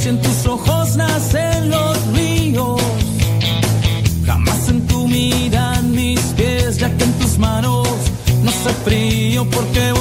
Si en tus ojos nacen los ríos, jamás en tu mirada mis pies, ya que en tus manos no sé frío porque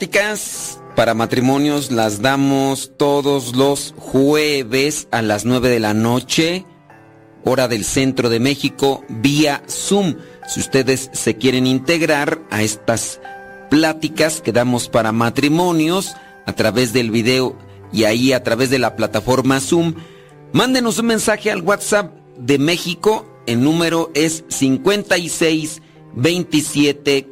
pláticas para matrimonios las damos todos los jueves a las 9 de la noche, hora del centro de México, vía Zoom. Si ustedes se quieren integrar a estas pláticas que damos para matrimonios a través del video y ahí a través de la plataforma Zoom, mándenos un mensaje al WhatsApp de México. El número es 56 27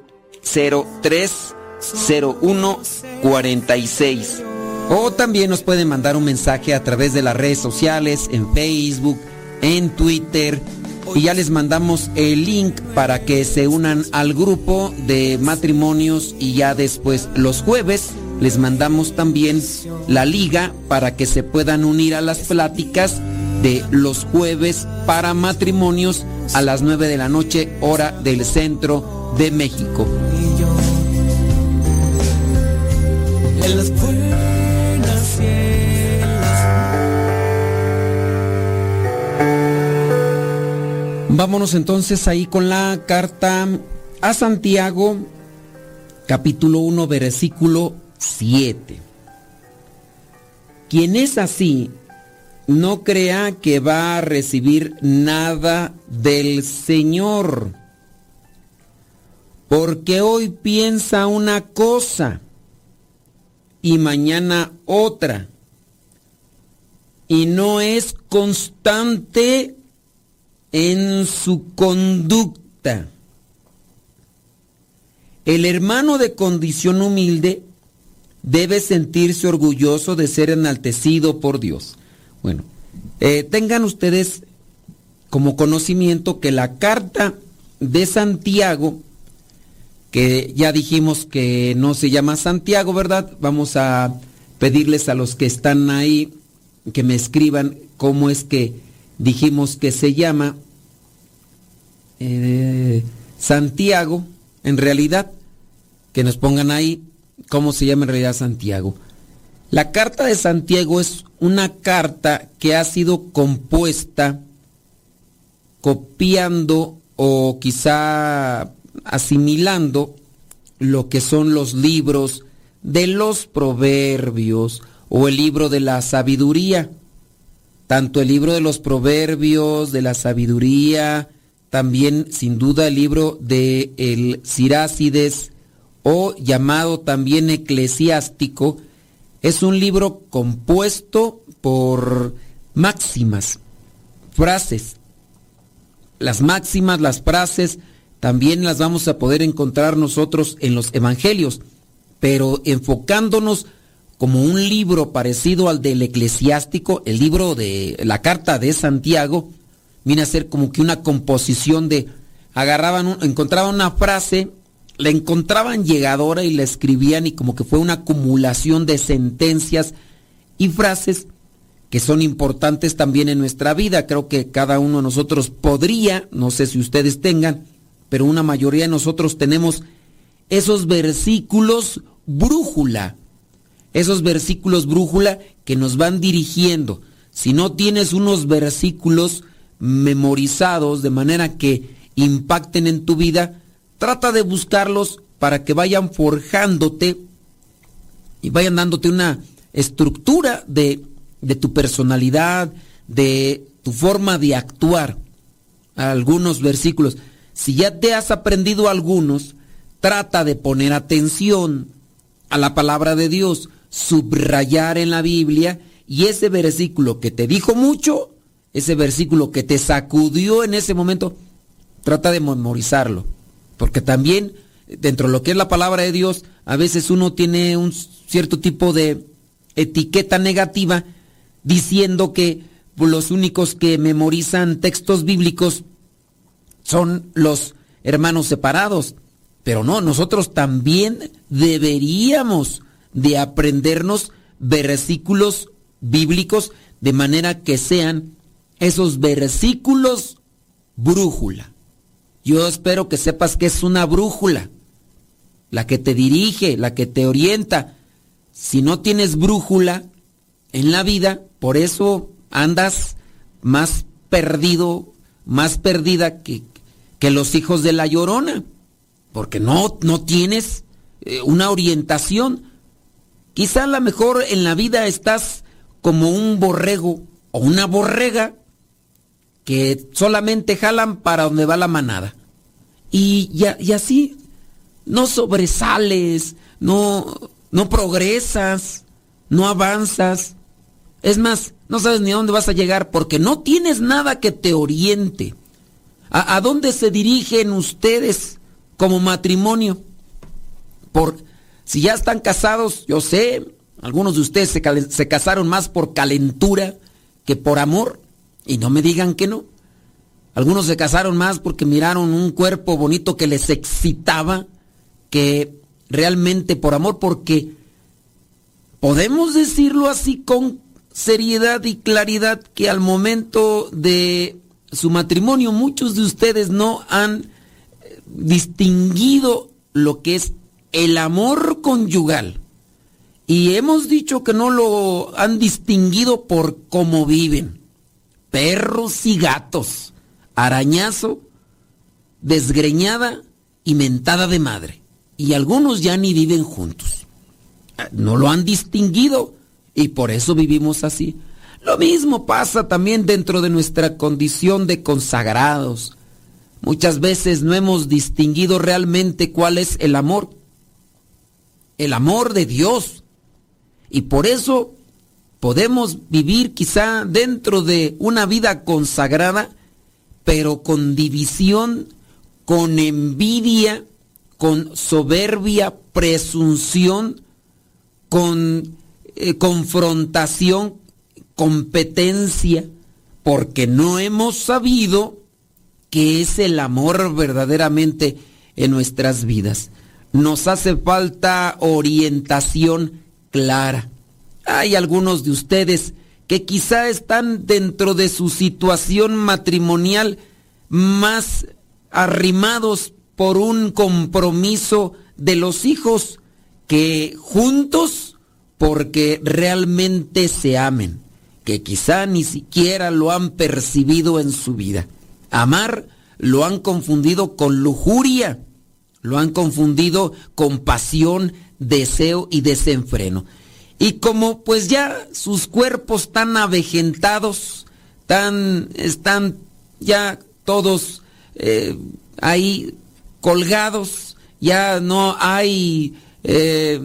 03 0146. O también nos pueden mandar un mensaje a través de las redes sociales, en Facebook, en Twitter. Y ya les mandamos el link para que se unan al grupo de matrimonios y ya después los jueves les mandamos también la liga para que se puedan unir a las pláticas de los jueves para matrimonios a las 9 de la noche hora del centro de México. En las buenas y Vámonos entonces ahí con la carta a Santiago, capítulo 1, versículo 7. Quien es así, no crea que va a recibir nada del Señor, porque hoy piensa una cosa y mañana otra, y no es constante en su conducta. El hermano de condición humilde debe sentirse orgulloso de ser enaltecido por Dios. Bueno, eh, tengan ustedes como conocimiento que la carta de Santiago, que ya dijimos que no se llama Santiago, ¿verdad? Vamos a pedirles a los que están ahí que me escriban cómo es que dijimos que se llama eh, Santiago, en realidad, que nos pongan ahí cómo se llama en realidad Santiago. La carta de Santiago es una carta que ha sido compuesta copiando o quizá asimilando lo que son los libros de los proverbios o el libro de la sabiduría. Tanto el libro de los proverbios, de la sabiduría, también sin duda el libro de el Sirácides o llamado también eclesiástico, es un libro compuesto por máximas, frases. Las máximas, las frases, también las vamos a poder encontrar nosotros en los evangelios, pero enfocándonos como un libro parecido al del eclesiástico, el libro de la carta de Santiago, viene a ser como que una composición de agarraban, encontraban una frase, la encontraban llegadora y la escribían y como que fue una acumulación de sentencias y frases que son importantes también en nuestra vida. Creo que cada uno de nosotros podría, no sé si ustedes tengan, pero una mayoría de nosotros tenemos esos versículos brújula, esos versículos brújula que nos van dirigiendo. Si no tienes unos versículos memorizados de manera que impacten en tu vida, trata de buscarlos para que vayan forjándote y vayan dándote una estructura de, de tu personalidad, de tu forma de actuar. Algunos versículos. Si ya te has aprendido algunos, trata de poner atención a la palabra de Dios, subrayar en la Biblia y ese versículo que te dijo mucho, ese versículo que te sacudió en ese momento, trata de memorizarlo. Porque también dentro de lo que es la palabra de Dios, a veces uno tiene un cierto tipo de etiqueta negativa diciendo que los únicos que memorizan textos bíblicos son los hermanos separados. Pero no, nosotros también deberíamos de aprendernos versículos bíblicos de manera que sean esos versículos brújula. Yo espero que sepas que es una brújula, la que te dirige, la que te orienta. Si no tienes brújula en la vida, por eso andas más perdido, más perdida que, que los hijos de la llorona, porque no, no tienes eh, una orientación. Quizá a lo mejor en la vida estás como un borrego o una borrega que solamente jalan para donde va la manada. Y, y así no sobresales, no, no progresas, no avanzas. Es más, no sabes ni a dónde vas a llegar porque no tienes nada que te oriente. ¿A, dónde se dirigen ustedes como matrimonio? Por, si ya están casados, yo sé, algunos de ustedes se, se casaron más por calentura que por amor, y no me digan que no. Algunos se casaron más porque miraron un cuerpo bonito que les excitaba que realmente por amor, porque podemos decirlo así con seriedad y claridad que al momento de su matrimonio, muchos de ustedes no han eh, distinguido lo que es el amor conyugal. Y hemos dicho que no lo han distinguido por cómo viven. Perros y gatos, arañazo, desgreñada y mentada de madre. Y algunos ya ni viven juntos. No lo han distinguido y por eso vivimos así. Lo mismo pasa también dentro de nuestra condición de consagrados. Muchas veces no hemos distinguido realmente cuál es el amor. El amor de Dios. Y por eso podemos vivir quizá dentro de una vida consagrada, pero con división, con envidia, con soberbia, presunción, con eh, confrontación competencia porque no hemos sabido qué es el amor verdaderamente en nuestras vidas. Nos hace falta orientación clara. Hay algunos de ustedes que quizá están dentro de su situación matrimonial más arrimados por un compromiso de los hijos que juntos porque realmente se amen que quizá ni siquiera lo han percibido en su vida. Amar lo han confundido con lujuria, lo han confundido con pasión, deseo y desenfreno. Y como pues ya sus cuerpos tan avejentados, tan, están ya todos eh, ahí colgados, ya no hay eh,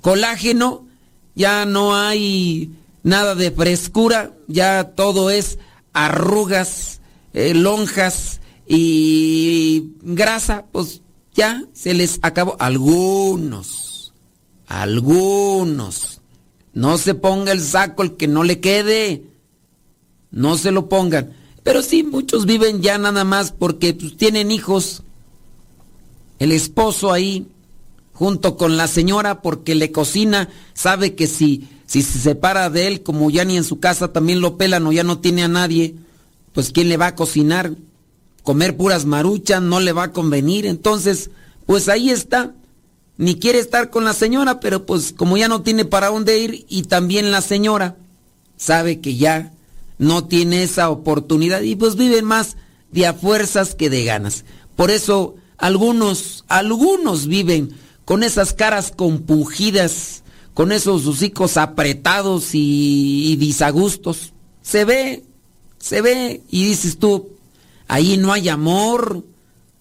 colágeno, ya no hay nada de frescura, ya todo es arrugas, eh, lonjas y grasa, pues ya se les acabó. Algunos, algunos. No se ponga el saco el que no le quede. No se lo pongan. Pero sí, muchos viven ya nada más porque pues, tienen hijos. El esposo ahí, junto con la señora, porque le cocina, sabe que si, si se separa de él, como ya ni en su casa también lo pelan o ya no tiene a nadie, pues ¿quién le va a cocinar? Comer puras maruchas no le va a convenir. Entonces, pues ahí está. Ni quiere estar con la señora, pero pues como ya no tiene para dónde ir y también la señora sabe que ya no tiene esa oportunidad y pues viven más de a fuerzas que de ganas. Por eso algunos, algunos viven con esas caras compungidas, con esos hocicos apretados y, y disagustos. Se ve, se ve y dices tú, ahí no hay amor,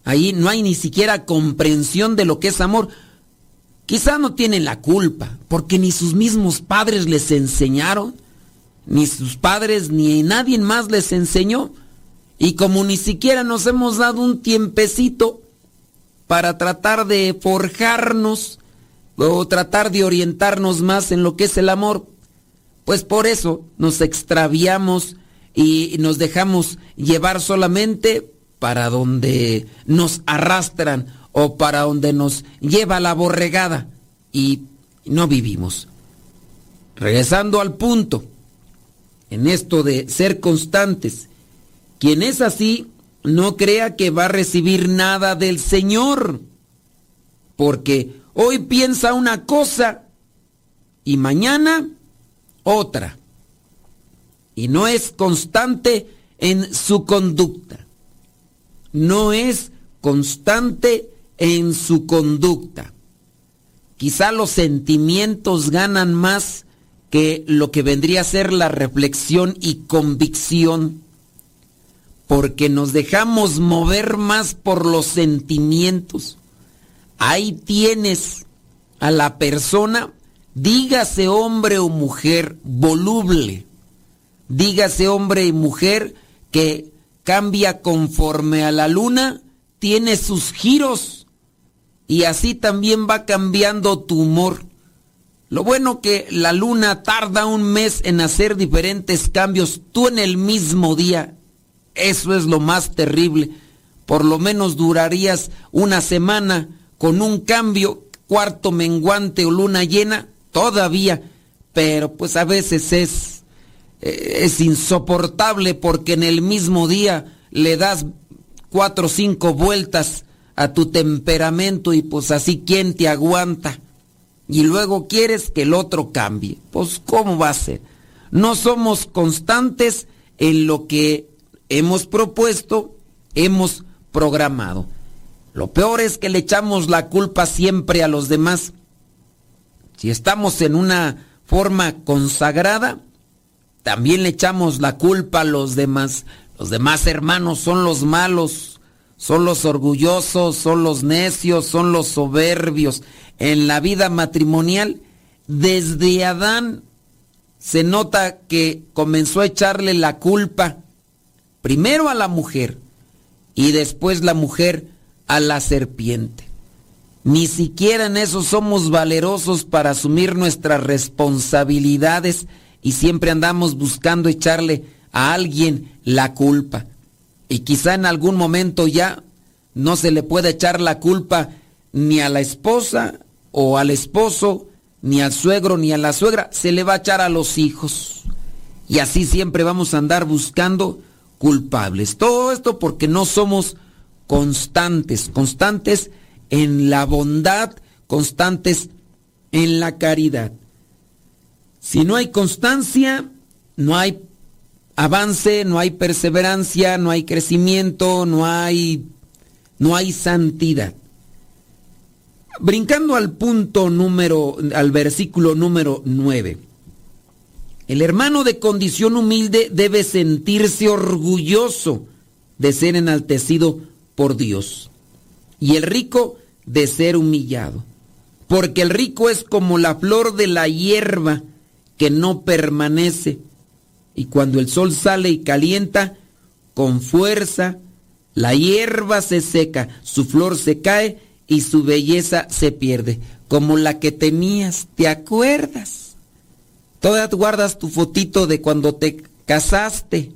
ahí no hay ni siquiera comprensión de lo que es amor. Quizá no tienen la culpa, porque ni sus mismos padres les enseñaron ni sus padres ni nadie más les enseñó. Y como ni siquiera nos hemos dado un tiempecito para tratar de forjarnos o tratar de orientarnos más en lo que es el amor, pues por eso nos extraviamos y nos dejamos llevar solamente para donde nos arrastran o para donde nos lleva la borregada y no vivimos. Regresando al punto, en esto de ser constantes. Quien es así, no crea que va a recibir nada del Señor, porque hoy piensa una cosa y mañana otra, y no es constante en su conducta, no es constante en su conducta. Quizá los sentimientos ganan más que lo que vendría a ser la reflexión y convicción, porque nos dejamos mover más por los sentimientos. Ahí tienes a la persona, dígase hombre o mujer, voluble, dígase hombre y mujer que cambia conforme a la luna, tiene sus giros y así también va cambiando tu humor. Lo bueno que la luna tarda un mes en hacer diferentes cambios, tú en el mismo día. Eso es lo más terrible. Por lo menos durarías una semana con un cambio, cuarto menguante o luna llena, todavía. Pero pues a veces es, eh, es insoportable porque en el mismo día le das cuatro o cinco vueltas a tu temperamento y pues así quién te aguanta y luego quieres que el otro cambie. Pues ¿cómo va a ser? No somos constantes en lo que hemos propuesto, hemos programado. Lo peor es que le echamos la culpa siempre a los demás. Si estamos en una forma consagrada, también le echamos la culpa a los demás. Los demás hermanos son los malos, son los orgullosos, son los necios, son los soberbios en la vida matrimonial, desde Adán se nota que comenzó a echarle la culpa primero a la mujer y después la mujer a la serpiente. Ni siquiera en eso somos valerosos para asumir nuestras responsabilidades y siempre andamos buscando echarle a alguien la culpa. Y quizá en algún momento ya no se le pueda echar la culpa ni a la esposa o al esposo, ni al suegro, ni a la suegra, se le va a echar a los hijos. Y así siempre vamos a andar buscando culpables. Todo esto porque no somos constantes, constantes en la bondad, constantes en la caridad. Si no hay constancia, no hay avance, no hay perseverancia, no hay crecimiento, no hay no hay santidad. Brincando al punto número, al versículo número 9. El hermano de condición humilde debe sentirse orgulloso de ser enaltecido por Dios y el rico de ser humillado. Porque el rico es como la flor de la hierba que no permanece y cuando el sol sale y calienta con fuerza, la hierba se seca, su flor se cae y su belleza se pierde, como la que tenías, ¿te acuerdas? Todavía guardas tu fotito de cuando te casaste,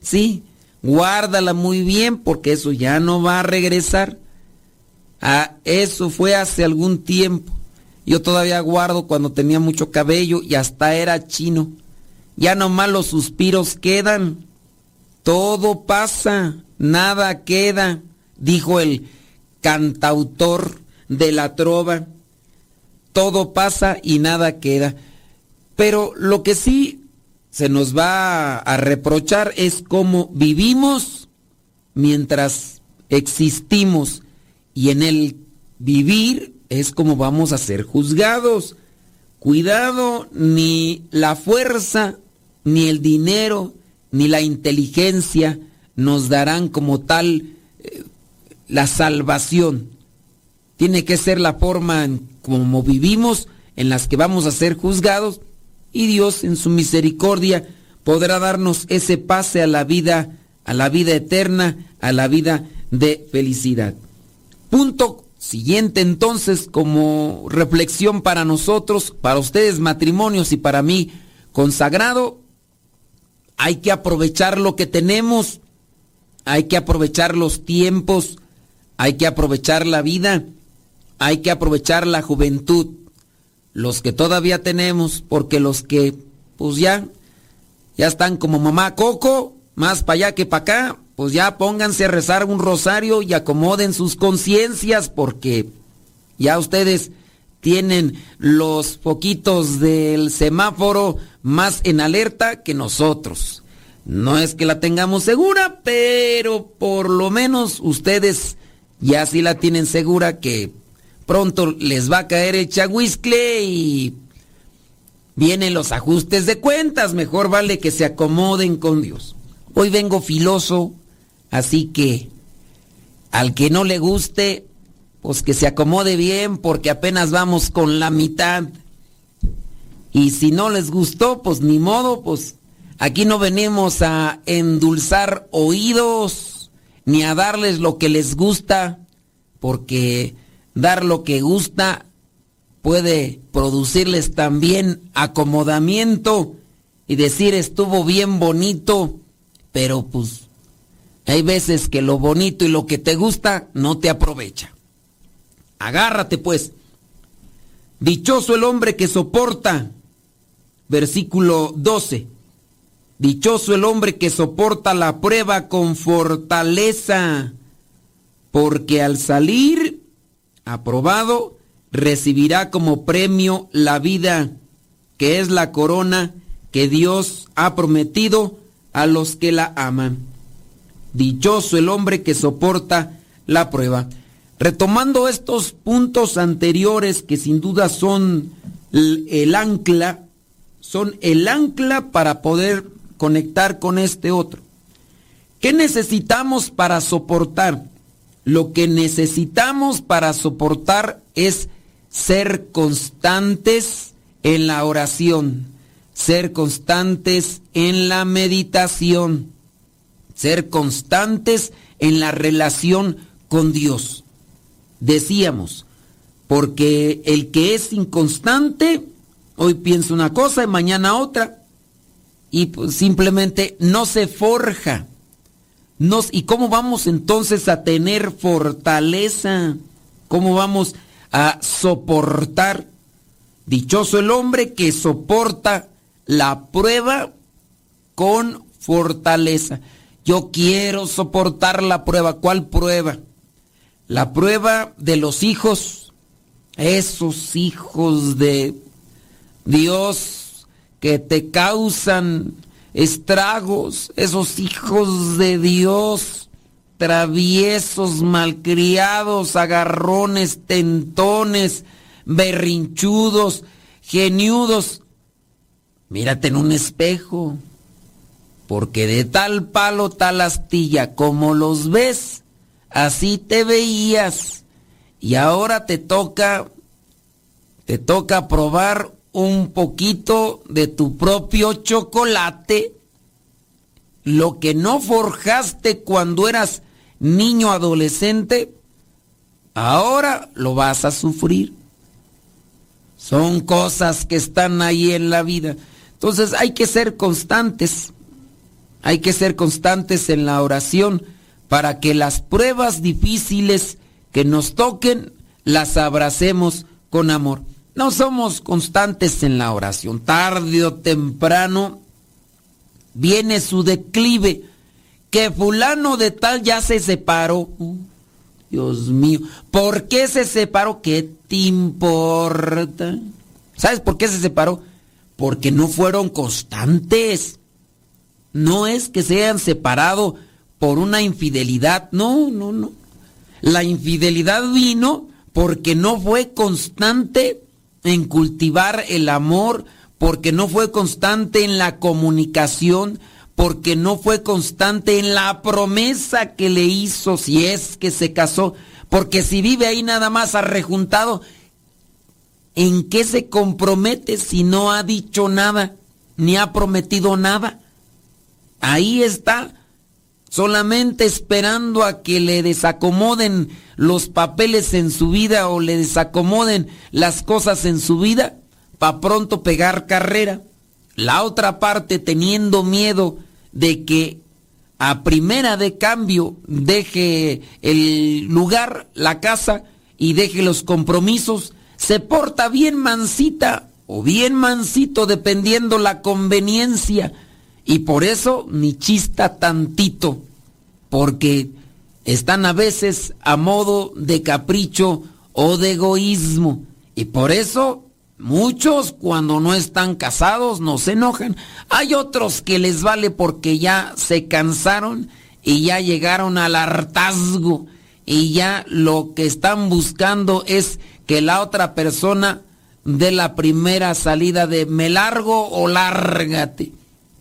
¿sí? Guárdala muy bien porque eso ya no va a regresar. Ah, eso fue hace algún tiempo. Yo todavía guardo cuando tenía mucho cabello y hasta era chino. Ya nomás los suspiros quedan. Todo pasa, nada queda, dijo el cantautor de la trova. Todo pasa y nada queda. Pero lo que sí se nos va a reprochar es cómo vivimos mientras existimos y en el vivir es como vamos a ser juzgados. Cuidado, ni la fuerza, ni el dinero, ni la inteligencia nos darán como tal eh, la salvación. Tiene que ser la forma en como vivimos en las que vamos a ser juzgados y Dios en su misericordia podrá darnos ese pase a la vida, a la vida eterna, a la vida de felicidad. Punto siguiente entonces como reflexión para nosotros, para ustedes matrimonios y para mí consagrado, hay que aprovechar lo que tenemos, hay que aprovechar los tiempos, hay que aprovechar la vida, hay que aprovechar la juventud, los que todavía tenemos, porque los que pues ya, ya están como mamá Coco, más para allá que para acá, pues ya pónganse a rezar un rosario y acomoden sus conciencias porque ya ustedes tienen los poquitos del semáforo más en alerta que nosotros. No es que la tengamos segura, pero por lo menos ustedes ya sí la tienen segura que pronto les va a caer el chahuiscle y vienen los ajustes de cuentas. Mejor vale que se acomoden con Dios. Hoy vengo filoso, así que al que no le guste, pues que se acomode bien porque apenas vamos con la mitad. Y si no les gustó, pues ni modo, pues aquí no venimos a endulzar oídos ni a darles lo que les gusta, porque dar lo que gusta puede producirles también acomodamiento y decir estuvo bien bonito, pero pues hay veces que lo bonito y lo que te gusta no te aprovecha. Agárrate pues. Dichoso el hombre que soporta. Versículo 12. Dichoso el hombre que soporta la prueba con fortaleza, porque al salir aprobado recibirá como premio la vida, que es la corona que Dios ha prometido a los que la aman. Dichoso el hombre que soporta la prueba. Retomando estos puntos anteriores que sin duda son el ancla, son el ancla para poder conectar con este otro. ¿Qué necesitamos para soportar? Lo que necesitamos para soportar es ser constantes en la oración, ser constantes en la meditación, ser constantes en la relación con Dios decíamos, porque el que es inconstante, hoy piensa una cosa y mañana otra, y pues simplemente no se forja. ¿Y cómo vamos entonces a tener fortaleza? ¿Cómo vamos a soportar? Dichoso el hombre que soporta la prueba con fortaleza. Yo quiero soportar la prueba. ¿Cuál prueba? La prueba de los hijos, esos hijos de Dios que te causan estragos, esos hijos de Dios traviesos, malcriados, agarrones, tentones, berrinchudos, geniudos. Mírate en un espejo, porque de tal palo, tal astilla, como los ves, así te veías. Y ahora te toca, te toca probar un poquito de tu propio chocolate, lo que no forjaste cuando eras niño adolescente, ahora lo vas a sufrir. Son cosas que están ahí en la vida. Entonces hay que ser constantes. Hay que ser constantes en la oración para que las pruebas difíciles que nos toquen las abracemos con amor. No somos constantes en la oración. Tarde o temprano viene su declive que fulano de tal ya se separó. Dios mío, ¿por qué se separó? ¿Qué te importa? ¿Sabes por qué se separó? Porque no fueron constantes. No es que se hayan separado por una infidelidad. No, no, no. La infidelidad vino porque no fue constante en cultivar el amor, porque no fue constante en la comunicación, porque no fue constante en la promesa que le hizo si es que se casó, porque si vive ahí nada más arrejuntado, ¿en qué se compromete si no ha dicho nada, ni ha prometido nada? Ahí está, solamente esperando a que le desacomoden los papeles en su vida o le desacomoden las cosas en su vida, para pronto pegar carrera. La otra parte teniendo miedo de que a primera de cambio deje el lugar, la casa y deje los compromisos, se porta bien mansita o bien mansito dependiendo la conveniencia y por eso ni chista tantito, porque están a veces a modo de capricho o de egoísmo. Y por eso Muchos cuando no están casados no se enojan. Hay otros que les vale porque ya se cansaron y ya llegaron al hartazgo. Y ya lo que están buscando es que la otra persona dé la primera salida de me largo o lárgate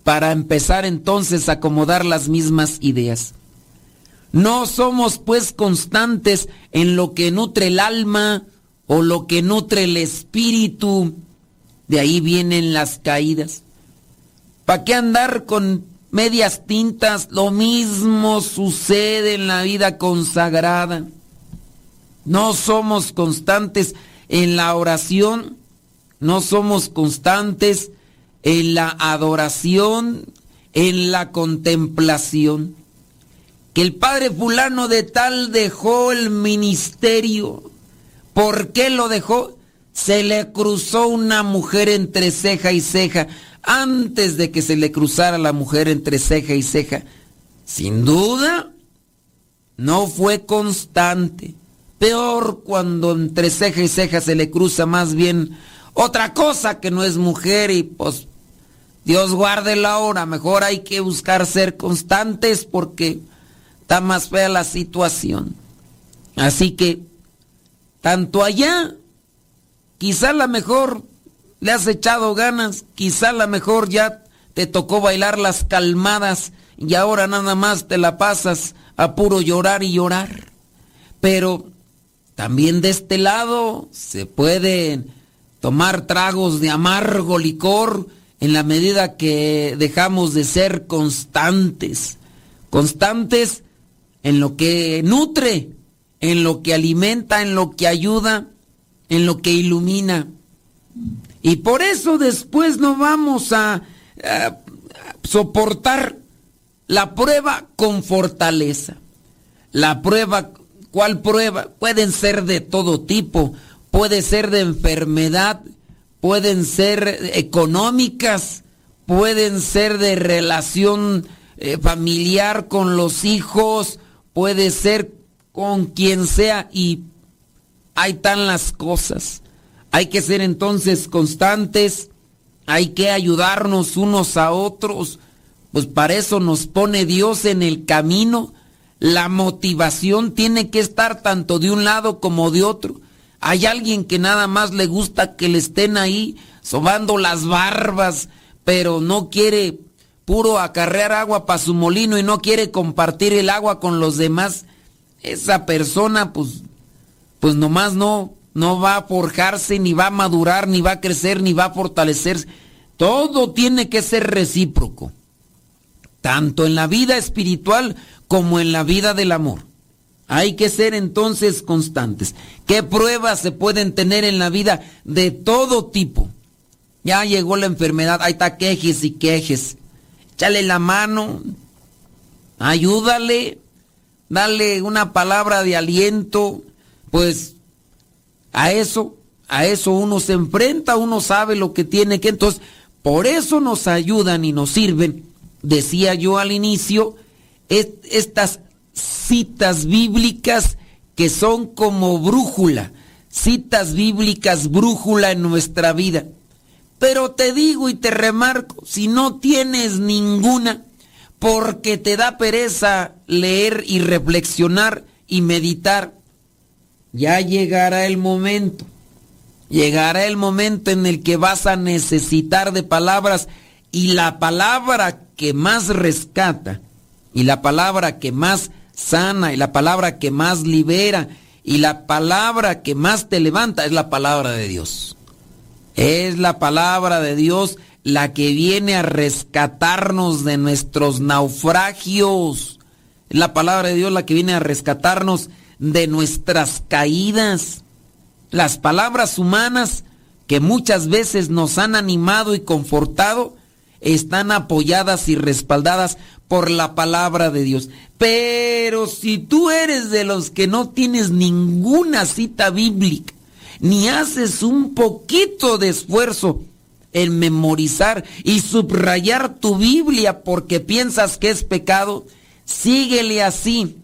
para empezar entonces a acomodar las mismas ideas. No somos pues constantes en lo que nutre el alma, o lo que nutre el espíritu, de ahí vienen las caídas. ¿Para qué andar con medias tintas? Lo mismo sucede en la vida consagrada. No somos constantes en la oración, no somos constantes en la adoración, en la contemplación. Que el padre fulano de tal dejó el ministerio ¿Por qué lo dejó? Se le cruzó una mujer entre ceja y ceja. Antes de que se le cruzara la mujer entre ceja y ceja, sin duda, no fue constante. Peor cuando entre ceja y ceja se le cruza más bien otra cosa que no es mujer y pues Dios guarde la hora. Mejor hay que buscar ser constantes porque está más fea la situación. Así que tanto allá, quizá la mejor le has echado ganas, quizá la mejor ya te tocó bailar las calmadas y ahora nada más te la pasas a puro llorar y llorar. Pero también de este lado se pueden tomar tragos de amargo licor en la medida que dejamos de ser constantes, constantes en lo que nutre en lo que alimenta, en lo que ayuda, en lo que ilumina. Y por eso después no vamos a, soportar la prueba con fortaleza. La prueba, ¿cuál prueba? Pueden ser de todo tipo, puede ser de enfermedad, pueden ser económicas, pueden ser de relación eh, familiar con los hijos, puede ser con quien sea y ahí están las cosas. Hay que ser entonces constantes, hay que ayudarnos unos a otros, pues para eso nos pone Dios en el camino, La motivación tiene que estar tanto de un lado como de otro. Hay alguien que nada más le gusta que le estén ahí sobando las barbas, pero no quiere puro acarrear agua para su molino y no quiere compartir el agua con los demás. Esa persona, pues, pues nomás no, no va a forjarse, ni va a madurar, ni va a crecer, ni va a fortalecerse. Todo tiene que ser recíproco, tanto en la vida espiritual como en la vida del amor. Hay que ser entonces constantes. ¿Qué pruebas se pueden tener en la vida de todo tipo? Ya llegó la enfermedad, ahí está quejes y quejes. Échale la mano, ayúdale, dale una palabra de aliento, pues a eso, a eso uno se enfrenta, uno sabe lo que tiene que, entonces, por eso nos ayudan y nos sirven, decía yo al inicio, estas citas bíblicas que son como brújula, citas bíblicas brújula en nuestra vida. Pero te digo y te remarco, si no tienes ninguna, porque te da pereza leer y reflexionar y meditar, ya llegará el momento, llegará el momento en el que vas a necesitar de palabras y la palabra que más rescata y la palabra que más sana y la palabra que más libera y la palabra que más te levanta es la palabra de Dios. Es la palabra de Dios la que viene a rescatarnos de nuestros naufragios. Es la palabra de Dios la que viene a rescatarnos de nuestras caídas. Las palabras humanas que muchas veces nos han animado y confortado están apoyadas y respaldadas por la palabra de Dios. Pero si tú eres de los que no tienes ninguna cita bíblica, ni haces un poquito de esfuerzo en memorizar y subrayar tu Biblia porque piensas que es pecado, síguele así.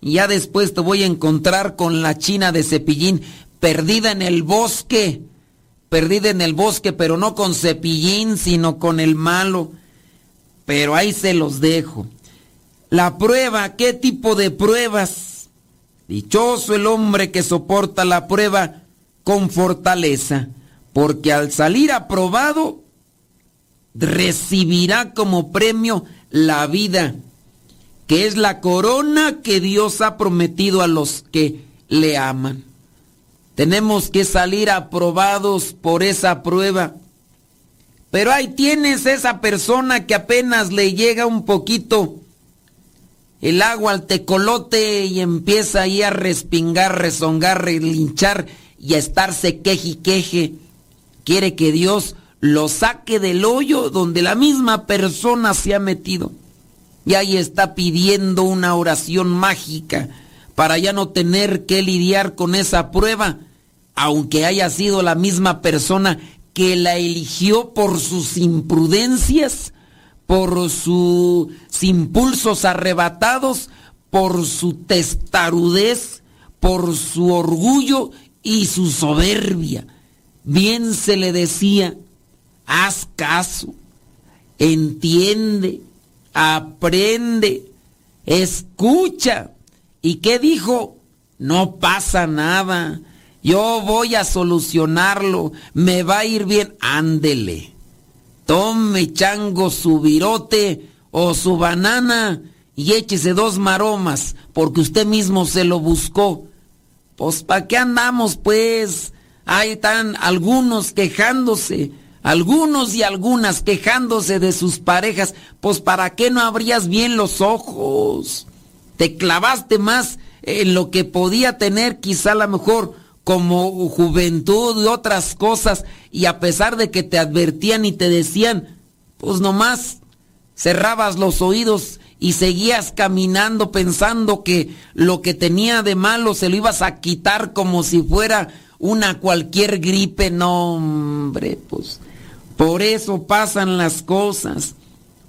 Ya después te voy a encontrar con la china de cepillín perdida en el bosque, perdida en el bosque, pero no con cepillín, sino con el malo pero ahí se los dejo. La prueba, ¿qué tipo de pruebas? Dichoso el hombre que soporta la prueba con fortaleza, porque al salir aprobado, recibirá como premio la vida, que es la corona que Dios ha prometido a los que le aman. Tenemos que salir aprobados por esa prueba. Pero ahí tienes esa persona que apenas le llega un poquito el agua al tecolote y empieza ahí a respingar, rezongar, relinchar y a estarse queje y queje. Quiere que Dios lo saque del hoyo donde la misma persona se ha metido. Y ahí está pidiendo una oración mágica para ya no tener que lidiar con esa prueba, aunque haya sido la misma persona que la eligió por sus imprudencias, por sus impulsos arrebatados, por su testarudez, por su orgullo y su soberbia. Bien se le decía, haz caso, entiende, aprende, escucha. ¿Y qué dijo? No pasa nada yo voy a solucionarlo, me va a ir bien, ándele. Tome chango su virote o su banana y échese dos maromas, porque usted mismo se lo buscó. Pues, ¿para qué andamos, pues? Ahí están algunos quejándose, algunos y algunas quejándose de sus parejas. Pues, ¿para qué no abrías bien los ojos? Te clavaste más en lo que podía tener quizá a lo mejor como juventud y otras cosas, y a pesar de que te advertían y te decían, pues nomás cerrabas los oídos y seguías caminando pensando que lo que tenía de malo se lo ibas a quitar como si fuera una cualquier gripe. No, hombre, pues por eso pasan las cosas.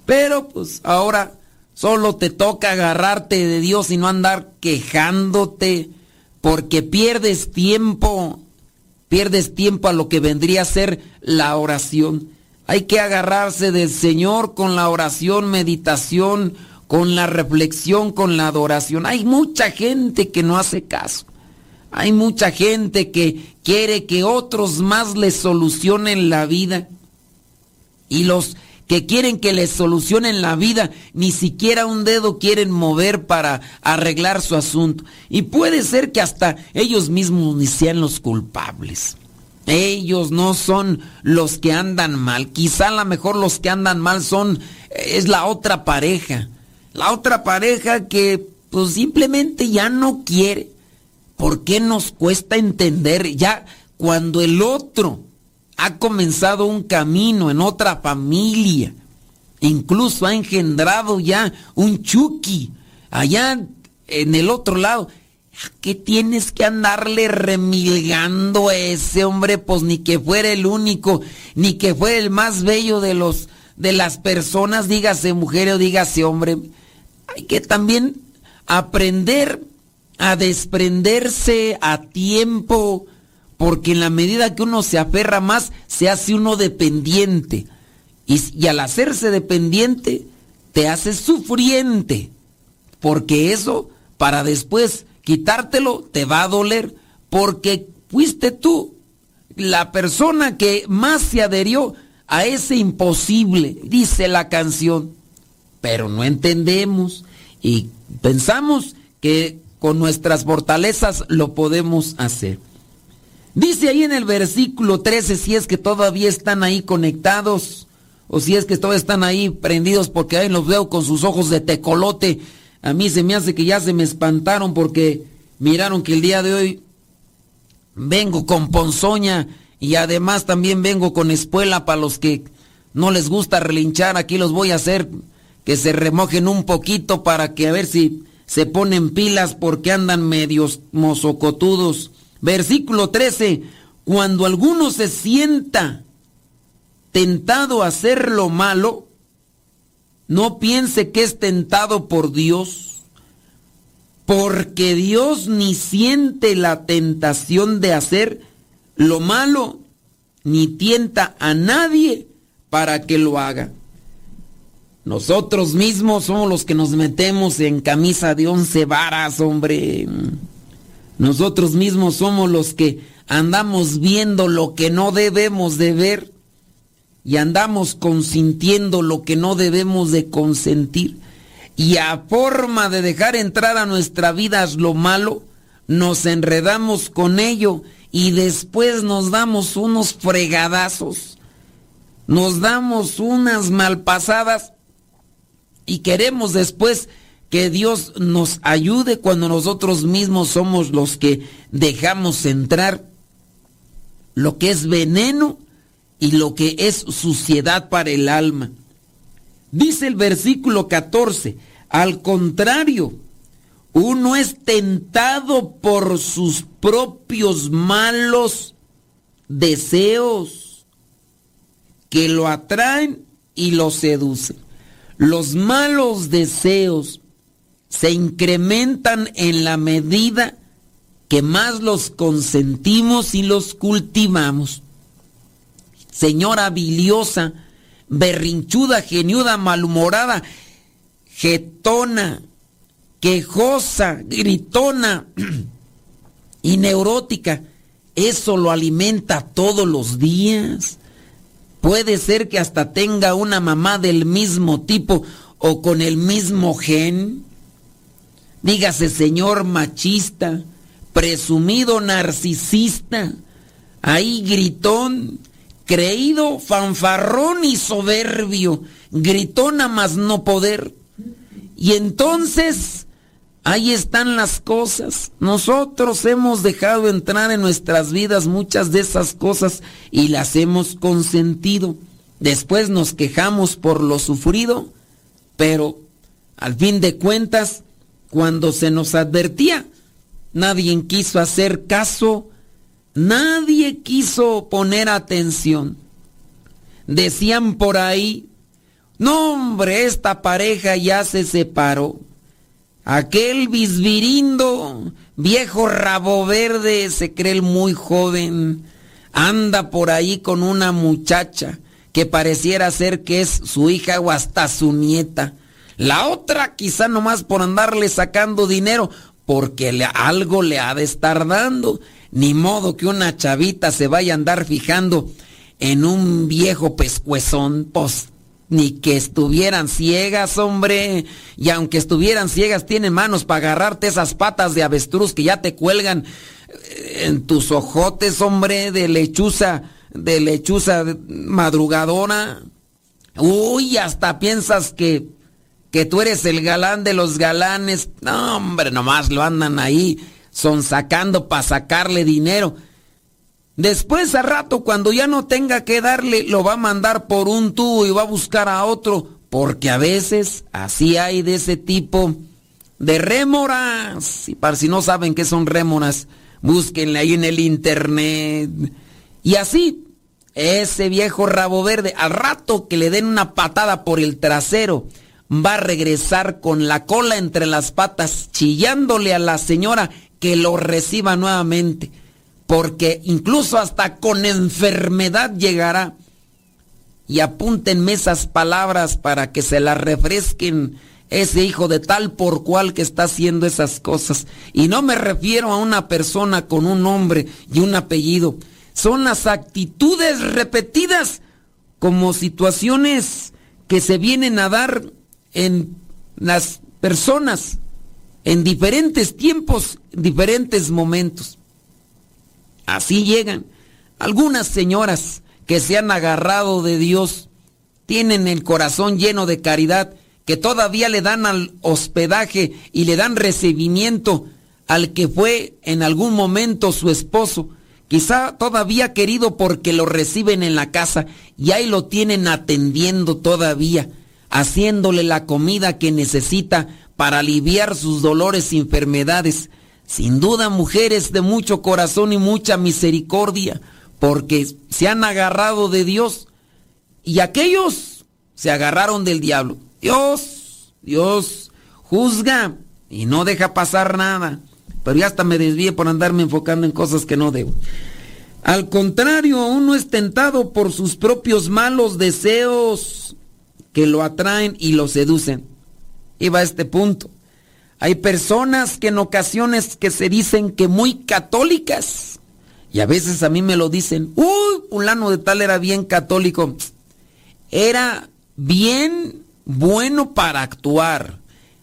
Pero pues ahora solo te toca agarrarte de Dios y no andar quejándote porque pierdes tiempo, pierdes tiempo a lo que vendría a ser la oración. Hay que agarrarse del Señor con la oración, meditación, con la reflexión, con la adoración. Hay mucha gente que no hace caso. Hay mucha gente que quiere que otros más les solucionen la vida. Y los que quieren que les solucionen la vida, ni siquiera un dedo quieren mover para arreglar su asunto. Y puede ser que hasta ellos mismos ni sean los culpables. Ellos no son los que andan mal. Quizá a lo mejor los que andan mal son es la otra pareja. La otra pareja que pues simplemente ya no quiere. ¿Por qué nos cuesta entender ya cuando el otro ha comenzado un camino en otra familia? Incluso ha engendrado ya un chuki allá en el otro lado. ¿Qué tienes que andarle remilgando a ese hombre? Pues ni que fuera el único, ni que fuera el más bello de los de las personas, dígase mujer o dígase hombre. Hay que también aprender a desprenderse a tiempo, porque en la medida que uno se aferra más, se hace uno dependiente. Y, al hacerse dependiente, te hace sufriente, porque eso, para después quitártelo, te va a doler, porque fuiste tú la persona que más se adherió a ese imposible, dice la canción. Pero no entendemos y pensamos que con nuestras fortalezas lo podemos hacer. Dice ahí en el versículo 13, si es que todavía están ahí conectados, o si es que todavía están ahí prendidos porque ahí los veo con sus ojos de tecolote. A mí se me hace que ya se me espantaron porque miraron que el día de hoy vengo con ponzoña y además también vengo con espuela para los que no les gusta relinchar. Aquí los voy a hacer que se remojen un poquito para que a ver si se ponen pilas porque andan medios mozocotudos. Versículo 13. Cuando alguno se sienta tentado a hacer lo malo, no piense que es tentado por Dios, porque Dios ni siente la tentación de hacer lo malo, ni tienta a nadie para que lo haga. Nosotros mismos somos los que nos metemos en camisa de once varas, hombre. Nosotros mismos somos los que andamos viendo lo que no debemos de ver y andamos consintiendo lo que no debemos de consentir. Y a forma de dejar entrar a nuestra vida lo malo, nos enredamos con ello y después nos damos unos fregadazos, nos damos unas malpasadas y queremos después que Dios nos ayude cuando nosotros mismos somos los que dejamos entrar lo que es veneno y lo que es suciedad para el alma. Dice el versículo 14, al contrario, uno es tentado por sus propios malos deseos que lo atraen y lo seducen. Los malos deseos se incrementan en la medida que más los consentimos y los cultivamos. Señora biliosa, berrinchuda, geniuda, malhumorada, getona, quejosa, gritona y neurótica, eso lo alimenta todos los días. Puede ser que hasta tenga una mamá del mismo tipo o con el mismo gen. Dígase señor machista, presumido narcisista, ahí gritón, creído fanfarrón y soberbio, gritona más no poder. Y entonces Ahí están las cosas. Nosotros hemos dejado entrar en nuestras vidas muchas de esas cosas y las hemos consentido. Después nos quejamos por lo sufrido, pero al fin de cuentas, cuando se nos advertía, nadie quiso hacer caso, nadie quiso poner atención. Decían por ahí, no hombre, esta pareja ya se separó. Aquel bisbirindo, viejo rabo verde, se cree el muy joven, anda por ahí con una muchacha que pareciera ser que es su hija o hasta su nieta. La otra quizá nomás por andarle sacando dinero, porque le, algo le ha de estar dando. Ni modo que una chavita se vaya a andar fijando en un viejo pescuezón, pues ni que estuvieran ciegas, hombre. Y aunque estuvieran ciegas, tienen manos para agarrarte esas patas de avestruz que ya te cuelgan eh, en tus ojotes, hombre, de lechuza, de lechuza madrugadora. Uy, hasta piensas que, que tú eres el galán de los galanes. No, hombre, nomás lo andan ahí son sacando para sacarle dinero. Después a rato, cuando ya no tenga que darle, lo va a mandar por un tubo y va a buscar a otro, porque a veces así hay de ese tipo de rémoras. Y para si no saben qué son rémoras, búsquenle ahí en el internet. Y así, ese viejo rabo verde, al rato que le den una patada por el trasero, va a regresar con la cola entre las patas, chillándole a la señora que lo reciba nuevamente, porque incluso hasta con enfermedad llegará. Y apúntenme esas palabras para que se las refresquen ese hijo de tal por cual que está haciendo esas cosas. Y no me refiero a una persona con un nombre y un apellido. Son las actitudes repetidas como situaciones que se vienen a dar en las personas en diferentes tiempos, diferentes momentos. Así llegan. Algunas señoras que se han agarrado de Dios tienen el corazón lleno de caridad, que todavía le dan al hospedaje y le dan recibimiento al que fue en algún momento su esposo, quizá todavía querido porque lo reciben en la casa y ahí lo tienen atendiendo todavía, haciéndole la comida que necesita para aliviar sus dolores y enfermedades. Sin duda mujeres de mucho corazón y mucha misericordia, porque se han agarrado de Dios y aquellos se agarraron del diablo. Dios, Dios juzga y no deja pasar nada. Pero ya hasta me desvíe por andarme enfocando en cosas que no debo. Al contrario, uno es tentado por sus propios malos deseos que lo atraen y lo seducen iba a este punto. Hay personas que en ocasiones que se dicen que muy católicas, y a veces a mí me lo dicen, uy, fulano de tal era bien católico. Era bien bueno para actuar,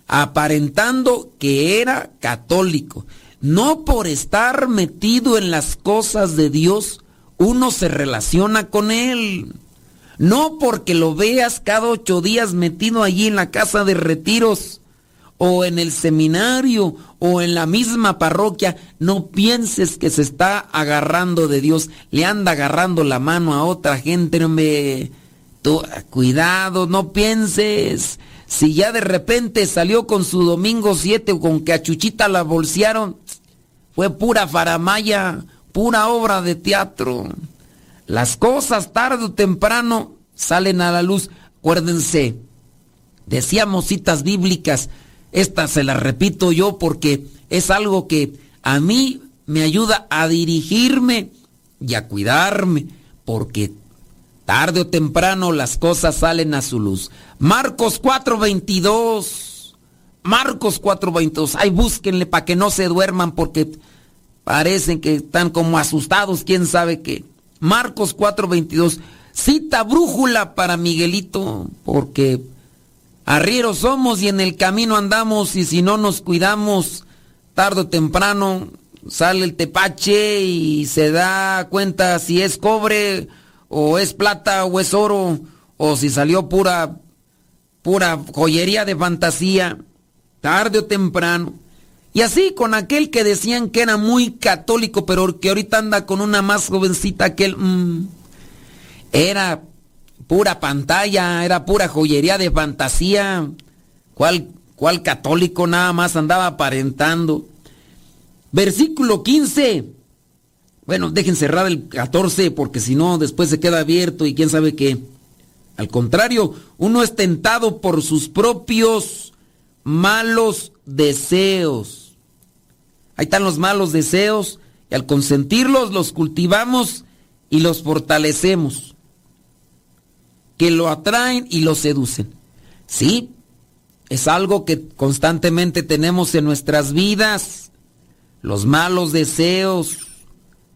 aparentando que era católico. No por estar metido en las cosas de Dios, uno se relaciona con Él. No porque lo veas cada ocho días metido allí en la casa de retiros o en el seminario o en la misma parroquia, no pienses que se está agarrando de Dios, le anda agarrando la mano a otra gente, no me... cuidado, no pienses. Si ya de repente salió con su domingo 7 o con que a Chuchita la bolsearon, fue pura faramaya, pura obra de teatro. Las cosas tarde o temprano salen a la luz. Acuérdense, decíamos citas bíblicas, esta se las repito yo porque es algo que a mí me ayuda a dirigirme y a cuidarme, porque tarde o temprano las cosas salen a su luz. Marcos 4:22. Marcos 4:22. Ay, búsquenle para que no se duerman porque parecen que están como asustados, quién sabe qué. Marcos 4:22. Cita brújula para Miguelito, porque arrieros somos y en el camino andamos y si no nos cuidamos, tarde o temprano sale el tepache y se da cuenta si es cobre o es plata o es oro o si salió pura pura joyería de fantasía, tarde o temprano. Y así con aquel que decían que era muy católico, pero que ahorita anda con una más jovencita que él. Mm, era pura pantalla, era pura joyería de fantasía. ¿Cuál, cuál católico nada más andaba aparentando? Versículo 15. Bueno, dejen cerrar el 14 porque si no después se queda abierto y quién sabe qué. Al contrario, uno es tentado por sus propios malos deseos. Ahí están los malos deseos y al consentirlos los cultivamos y los fortalecemos. Que lo atraen y lo seducen. Sí, es algo que constantemente tenemos en nuestras vidas. Los malos deseos,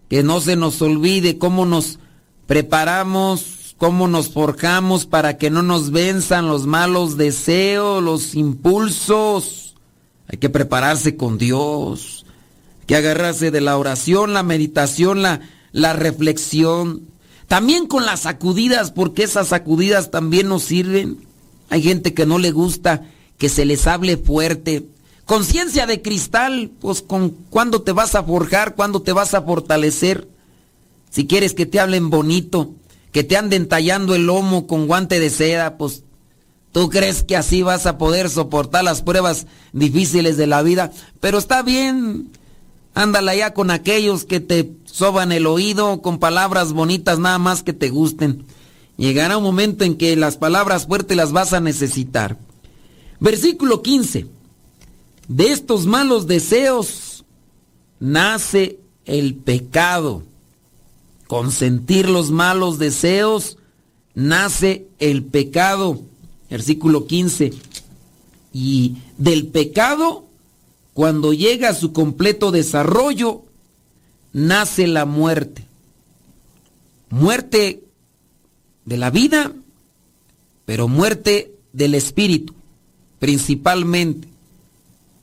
que no se nos olvide cómo nos preparamos, cómo nos forjamos para que no nos venzan los malos deseos, los impulsos. Hay que prepararse con Dios, hay que agarrarse de la oración, la meditación, la, la reflexión. También con las sacudidas, porque esas sacudidas también nos sirven. Hay gente que no le gusta que se les hable fuerte. Conciencia de cristal, pues con cuándo te vas a forjar, cuándo te vas a fortalecer. Si quieres que te hablen bonito, que te anden tallando el lomo con guante de seda, pues tú crees que así vas a poder soportar las pruebas difíciles de la vida. Pero está bien, ándala ya con aquellos que te soban el oído con palabras bonitas nada más que te gusten. Llegará un momento en que las palabras fuertes las vas a necesitar. Versículo 15. De estos malos deseos nace el pecado. Consentir los malos deseos nace el pecado. Versículo 15. Y del pecado, cuando llega a su completo desarrollo, nace la muerte. Muerte de la vida, pero muerte del espíritu principalmente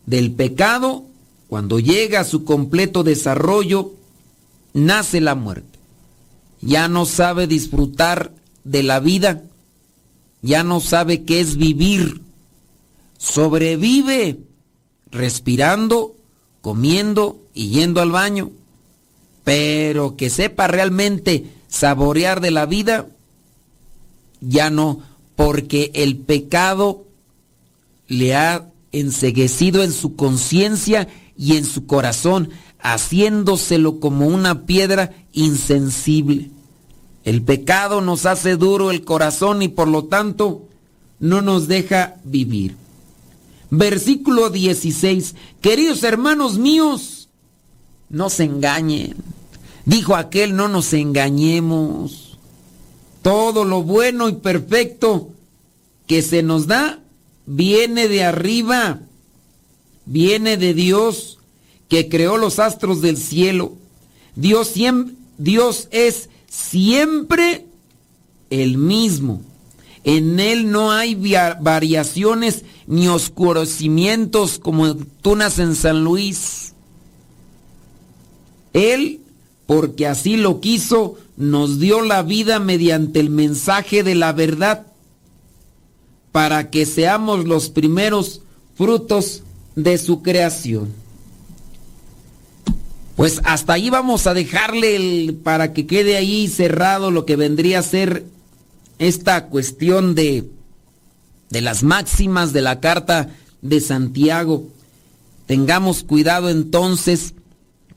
del pecado, cuando llega a su completo desarrollo, nace la muerte. Ya no sabe disfrutar de la vida, ya no sabe qué es vivir. Sobrevive respirando, comiendo y yendo al baño, pero que sepa realmente saborear de la vida, ya no, porque el pecado le ha enseguecido en su conciencia y en su corazón, haciéndoselo como una piedra insensible. El pecado nos hace duro el corazón y por lo tanto no nos deja vivir. Versículo 16. Queridos hermanos míos, no se engañen. Dijo aquel, no nos engañemos. Todo lo bueno y perfecto que se nos da viene de arriba, viene de Dios que creó los astros del cielo. Dios, Dios es siempre el mismo. En Él no hay variaciones ni oscurecimientos como tunas en San Luis. Él, porque así lo quiso, nos dio la vida mediante el mensaje de la verdad para que seamos los primeros frutos de su creación. Pues hasta ahí vamos a dejarle para que quede ahí cerrado lo que vendría a ser esta cuestión de, de las máximas de la carta de Santiago. Tengamos cuidado entonces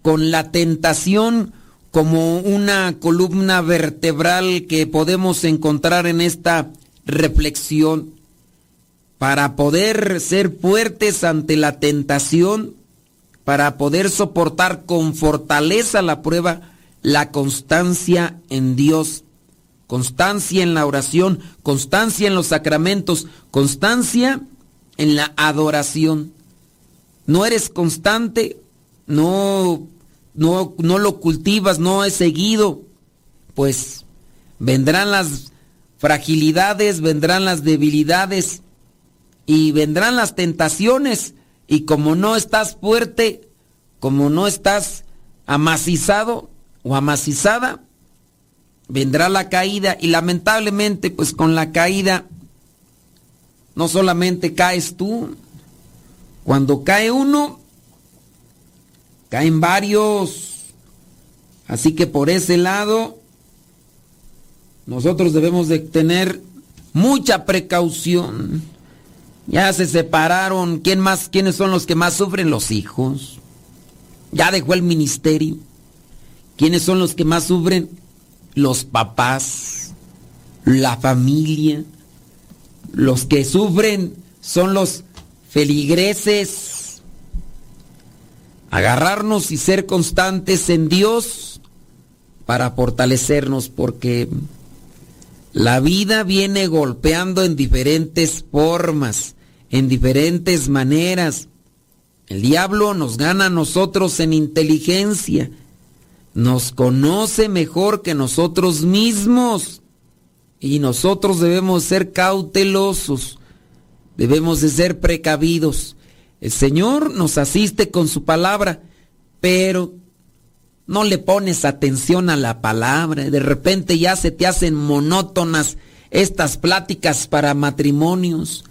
con la tentación como una columna vertebral que podemos encontrar en esta reflexión para poder ser fuertes ante la tentación, para poder soportar con fortaleza la prueba, la constancia en Dios, constancia en la oración, constancia en los sacramentos, constancia en la adoración. No eres constante, no, no, no lo cultivas, no es seguido, pues vendrán las fragilidades, vendrán las debilidades, y vendrán las tentaciones y como no estás fuerte, como no estás amacizado o amacizada, vendrá la caída y lamentablemente pues con la caída no solamente caes tú, cuando cae uno, caen varios. Así que por ese lado, nosotros debemos de tener mucha precaución. Ya se separaron. ¿Quién más? ¿Quiénes son los que más sufren? Los hijos. Ya dejó el ministerio. ¿Quiénes son los que más sufren? Los papás, la familia. Los que sufren son los feligreses. Agarrarnos y ser constantes en Dios para fortalecernos porque la vida viene golpeando en diferentes formas en diferentes maneras. El diablo nos gana a nosotros en inteligencia. Nos conoce mejor que nosotros mismos. Y nosotros debemos ser cautelosos. Debemos de ser precavidos. El Señor nos asiste con su palabra, pero no le pones atención a la palabra. De repente ya se te hacen monótonas estas pláticas para matrimonios.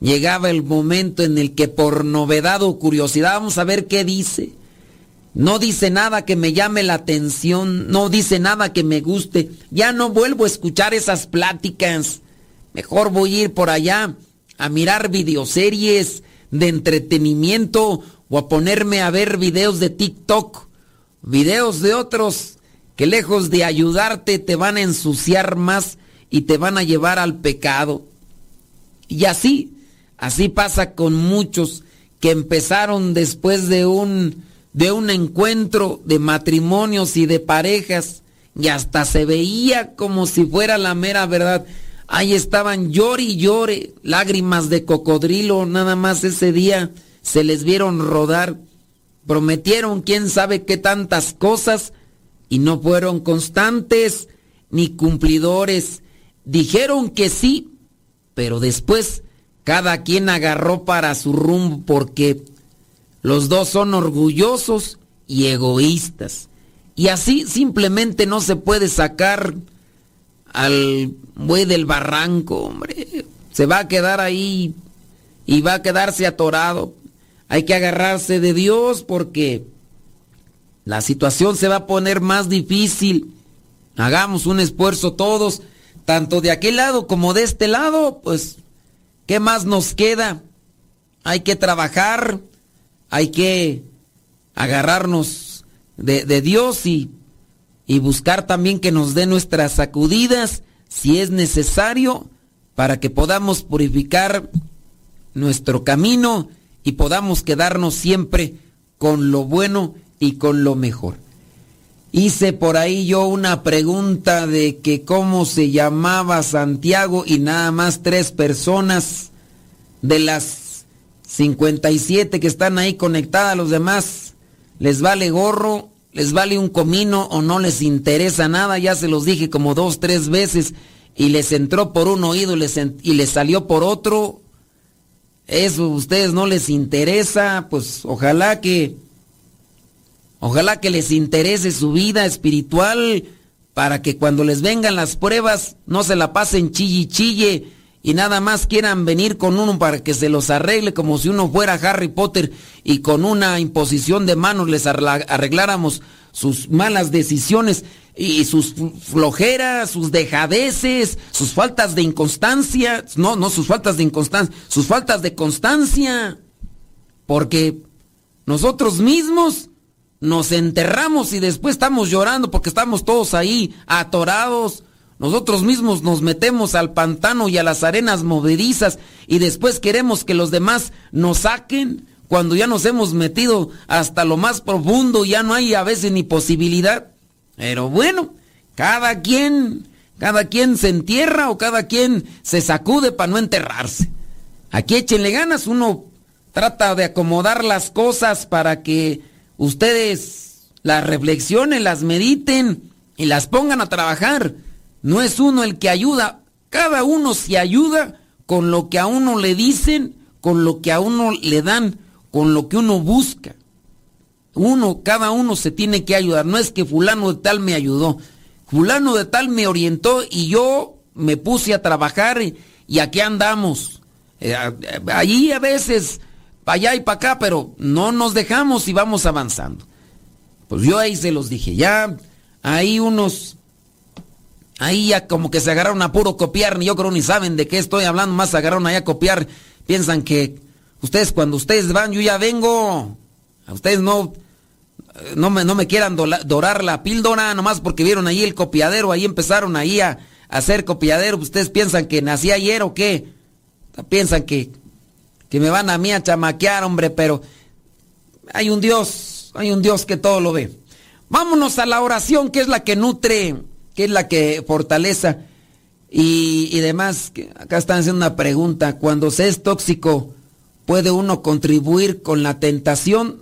Llegaba el momento en el que por novedad o curiosidad vamos a ver qué dice. No dice nada que me llame la atención, no dice nada que me guste. Ya no vuelvo a escuchar esas pláticas. Mejor voy a ir por allá a mirar videoseries de entretenimiento o a ponerme a ver videos de TikTok, videos de otros que lejos de ayudarte te van a ensuciar más y te van a llevar al pecado. Y así, así pasa con muchos que empezaron después de un de un encuentro de matrimonios y de parejas y hasta se veía como si fuera la mera verdad. Ahí estaban llore y llore, lágrimas de cocodrilo, nada más ese día se les vieron rodar. Prometieron quién sabe qué tantas cosas y no fueron constantes ni cumplidores. Dijeron que sí, pero después cada quien agarró para su rumbo porque los dos son orgullosos y egoístas. Y así simplemente no se puede sacar al buey del barranco, hombre. Se va a quedar ahí y va a quedarse atorado. Hay que agarrarse de Dios porque la situación se va a poner más difícil. Hagamos un esfuerzo todos, tanto de aquel lado como de este lado, pues, ¿qué más nos queda? Hay que trabajar, hay que agarrarnos de, Dios y, y buscar también que nos dé nuestras sacudidas si es necesario para que podamos purificar nuestro camino y podamos quedarnos siempre con lo bueno y con lo mejor. Hice por ahí yo una pregunta de que cómo se llamaba Santiago y nada más tres personas de las 57 que están ahí conectadas, los demás les vale gorro, les vale un comino o no les interesa nada, ya se los dije como dos, tres veces y les entró por un oído y les salió por otro. Eso a ustedes no les interesa, pues ojalá que ojalá que les interese su vida espiritual para que cuando les vengan las pruebas no se la pasen chille chille y nada más quieran venir con uno para que se los arregle como si uno fuera Harry Potter y con una imposición de manos les arregláramos sus malas decisiones y sus flojeras, sus dejadeces, sus faltas de inconstancia, no, no sus faltas de inconstancia, sus faltas de constancia, porque nosotros mismos nos enterramos y después estamos llorando porque estamos todos ahí atorados. Nosotros mismos nos metemos al pantano y a las arenas movedizas y después queremos que los demás nos saquen cuando ya nos hemos metido hasta lo más profundo, ya no hay a veces ni posibilidad. Pero bueno, cada quien, cada quien se entierra o cada quien se sacude para no enterrarse. Aquí échenle ganas, uno trata de acomodar las cosas para que ustedes las reflexionen, las mediten y las pongan a trabajar. No es uno el que ayuda, cada uno se ayuda con lo que a uno le dicen, con lo que a uno le dan, con lo que uno busca. Uno, cada uno se tiene que ayudar. No es que fulano de tal me ayudó. Fulano de tal me orientó y yo me puse a trabajar y, aquí andamos. Eh, allí a veces, para allá y para acá, pero no nos dejamos y vamos avanzando. Pues yo ahí se los dije, ya ahí unos, ahí ya como que se agarraron a puro copiar, ni yo creo ni saben de qué estoy hablando, más se agarraron ahí a copiar, piensan que ustedes cuando ustedes van, yo ya vengo, a ustedes no, no me, no me quieran dorar la píldora, nomás porque vieron ahí el copiadero, ahí empezaron ahí a, hacer copiadero. ¿Ustedes piensan que nací ayer o qué? Piensan que, que me van a mí a chamaquear, hombre, pero hay un Dios, hay un Dios que todo lo ve. Vámonos a la oración, que es la que nutre, que es la que fortaleza. y, y demás. Acá están haciendo una pregunta. Cuando se es tóxico, ¿puede uno contribuir con la tentación?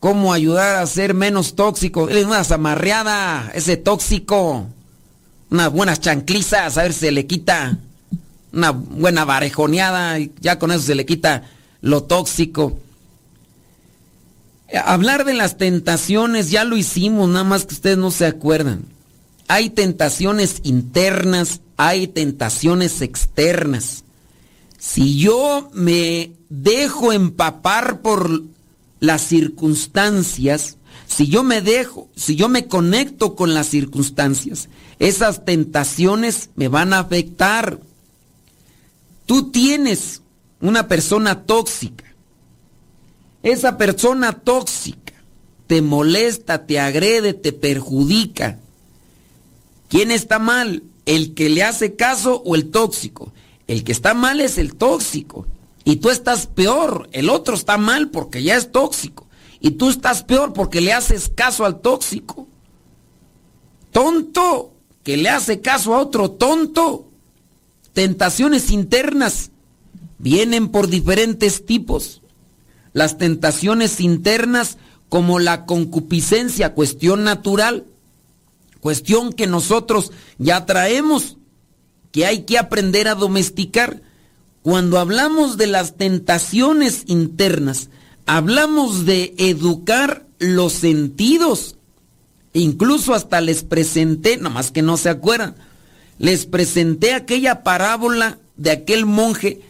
¿Cómo ayudar a ser menos tóxico? Es una zamarreada, ese tóxico. Unas buenas chanclizas, a ver si se le quita. Una buena varejoneada, y ya con eso se le quita lo tóxico. Hablar de las tentaciones ya lo hicimos, nada más que ustedes no se acuerdan. Hay tentaciones internas, hay tentaciones externas. Si yo me dejo empapar por las circunstancias, si yo me dejo, si yo me conecto con las circunstancias, esas tentaciones me van a afectar. Tú tienes una persona tóxica. Esa persona tóxica te molesta, te agrede, te perjudica. ¿Quién está mal? ¿El que le hace caso o el tóxico? El que está mal es el tóxico. Y tú estás peor. El otro está mal porque ya es tóxico. Y tú estás peor porque le haces caso al tóxico. Tonto que le hace caso a otro tonto. Tentaciones internas vienen por diferentes tipos. Las tentaciones internas como la concupiscencia, cuestión natural, cuestión que nosotros ya traemos, que hay que aprender a domesticar. Cuando hablamos de las tentaciones internas, hablamos de educar los sentidos. Incluso hasta les presenté, nomás que no se acuerdan, les presenté aquella parábola de aquel monje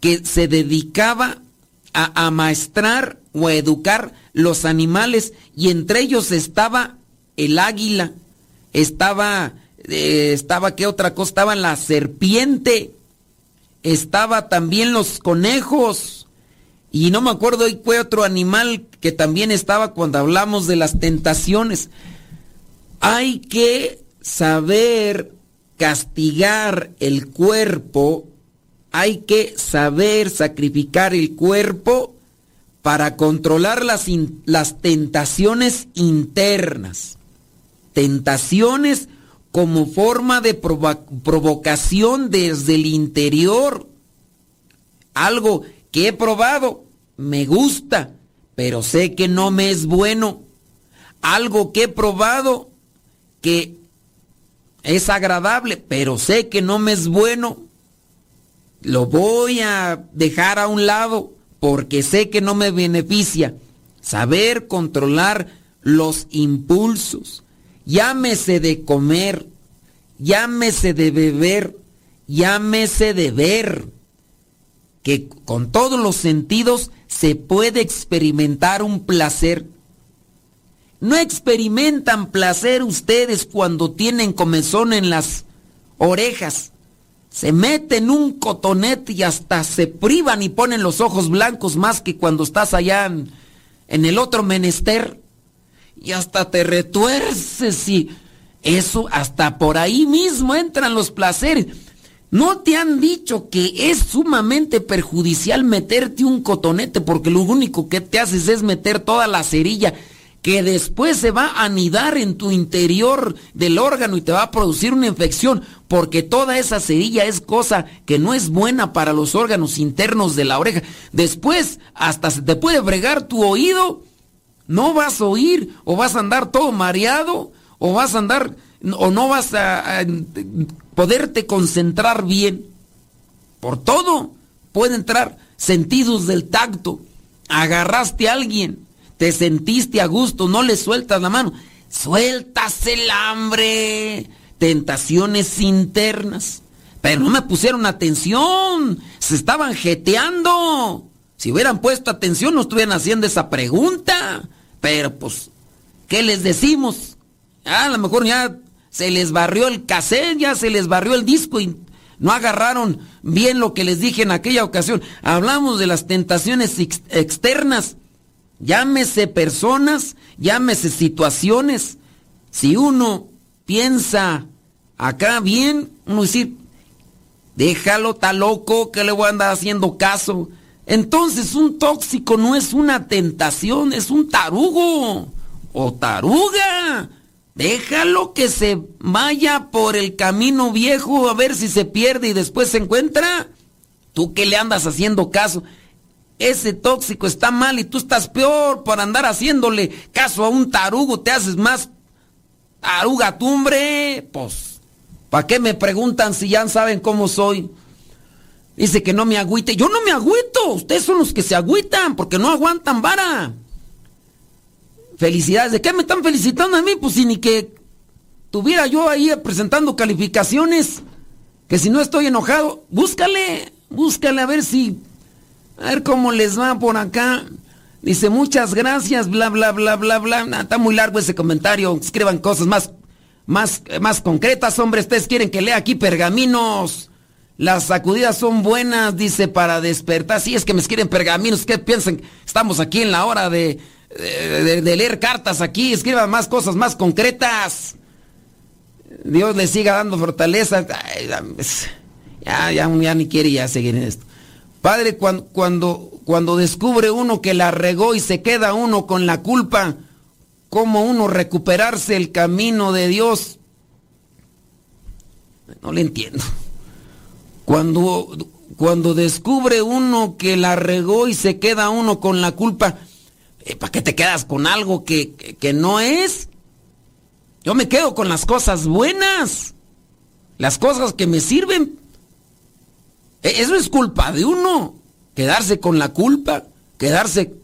que se dedicaba a amaestrar o a educar los animales y entre ellos estaba el águila, estaba, eh, estaba, ¿qué otra cosa? Estaba la serpiente estaba también los conejos. Y no me acuerdo fue otro animal que también estaba cuando hablamos de las tentaciones. Hay que saber castigar el cuerpo, hay que saber sacrificar el cuerpo para controlar las, las tentaciones internas. Tentaciones como forma de provocación desde el interior. Algo que he probado, me gusta, pero sé que no me es bueno. Algo que he probado que es agradable, pero sé que no me es bueno. Lo voy a dejar a un lado porque sé que no me beneficia. Saber controlar los impulsos llámese de comer, llámese de beber, llámese de ver, que con todos los sentidos se puede experimentar un placer. No experimentan placer ustedes cuando tienen comezón en las orejas. Se meten un cotonete y hasta se privan y ponen los ojos blancos más que cuando estás allá en, en el otro menester y hasta te retuerces y eso hasta por ahí mismo entran los placeres. ¿No te han dicho que es sumamente perjudicial meterte un cotonete porque lo único que te haces es meter toda la cerilla que después se va a anidar en tu interior del órgano y te va a producir una infección porque toda esa cerilla es cosa que no es buena para los órganos internos de la oreja. Después hasta se te puede fregar tu oído no vas a oír o vas a andar todo mareado o vas a andar o no vas a, poderte concentrar bien. Por todo puede entrar sentidos del tacto. Agarraste a alguien, te sentiste a gusto, no le sueltas la mano. Sueltas el hambre, tentaciones internas. Pero no me pusieron atención, se estaban jeteando. Si hubieran puesto atención, no estuvieran haciendo esa pregunta. Pero pues, ¿qué les decimos? a lo mejor ya se les barrió el cassette, ya se les barrió el disco y no agarraron bien lo que les dije en aquella ocasión. Hablamos de las tentaciones externas. Llámese personas, llámese situaciones. Si uno piensa acá bien, uno dice, déjalo, está loco, que le voy a andar haciendo caso. Entonces un tóxico no es una tentación, es un tarugo o taruga. Déjalo que se vaya por el camino viejo a ver si se pierde y después se encuentra. ¿Tú qué le andas haciendo caso? Ese tóxico está mal y tú estás peor por andar haciéndole caso a un tarugo. Te haces más taruga tumbre. Pues, ¿para qué me preguntan si ya saben cómo soy? Dice que no me agüite. Yo no me agüito. Ustedes son los que se agüitan porque no aguantan vara. Felicidades. ¿De qué me están felicitando a mí? Pues si ni que tuviera yo ahí presentando calificaciones. Que si no estoy enojado, búscale, búscale a ver si, a ver cómo les va por acá. Dice muchas gracias, bla, bla, bla, bla, bla. Está muy largo ese comentario. Escriban cosas más, más, más concretas, hombre. Ustedes quieren que lea aquí pergaminos. Las sacudidas son buenas, dice, para despertar. Si es que me quieren pergaminos, ¿qué piensan? Estamos aquí en la hora de, de, leer cartas aquí, escriban más cosas más concretas. Dios les siga dando fortaleza. ya, ya, ya, ni quiere ya seguir en esto. Padre, cuando, cuando, cuando descubre uno que la regó y se queda uno con la culpa, ¿cómo uno recuperarse el camino de Dios? No le entiendo. Cuando, cuando descubre uno que la regó y se queda uno con la culpa, eh, ¿Para qué te quedas con algo que, que, no es? Yo me quedo con las cosas buenas, las cosas que me sirven. E, eso es culpa de uno, quedarse con la culpa, quedarse...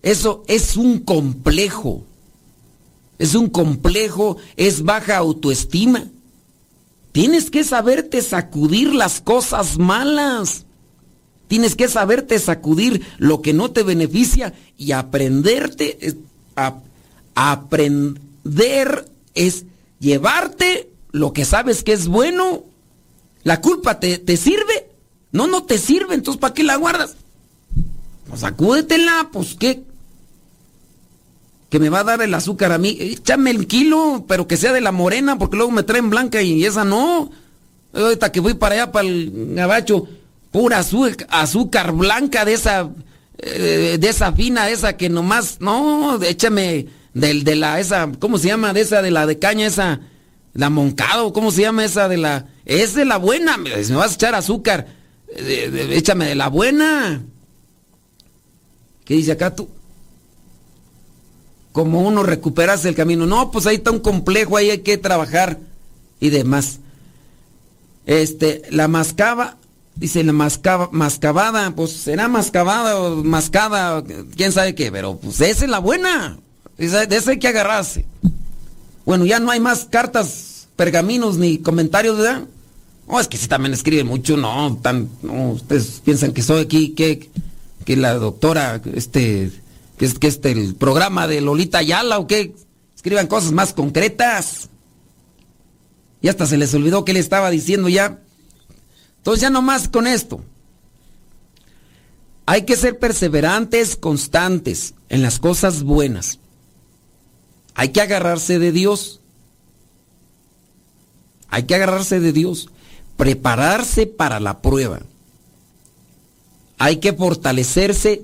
Eso es un complejo. Es un complejo, es baja autoestima. Tienes que saberte sacudir las cosas malas. Tienes que saberte sacudir lo que no te beneficia y aprenderte. A, aprender es llevarte lo que sabes que es bueno. ¿La culpa te, te sirve? No, no te sirve, entonces ¿para qué la guardas? Pues sacúdetela, pues qué. Que me va a dar el azúcar a mí. Échame el kilo, pero que sea de la morena, porque luego me traen blanca y esa no. Ahorita que voy para allá, para el gabacho pura azúcar, blanca de esa, eh, de esa fina, esa que nomás, no, échame del, de la, esa, ¿cómo se llama? De esa, de la de caña, esa, la moncado, ¿cómo se llama esa de la, es de la buena, me, me vas a echar azúcar, échame de la buena. ¿Qué dice acá tú? Como uno recuperase el camino. No, pues ahí está un complejo, ahí hay que trabajar y demás. Este, la mascaba, Dice la mascabada, pues será mascabada o mascada, quién sabe qué, pero pues esa es la buena. de esa hay que agarrarse. Bueno, ya no hay más cartas, pergaminos ni comentarios, ¿verdad? No, es que si también escriben mucho, no, tan, no, ustedes piensan que soy aquí, que, que la doctora, este, que es este, el programa de Lolita Ayala o qué, escriban cosas más concretas. Y hasta se les olvidó que le estaba diciendo ya. Entonces ya no más con esto. Hay que ser perseverantes, constantes en las cosas buenas. Hay que agarrarse de Dios. Hay que agarrarse de Dios. Prepararse para la prueba. Hay que fortalecerse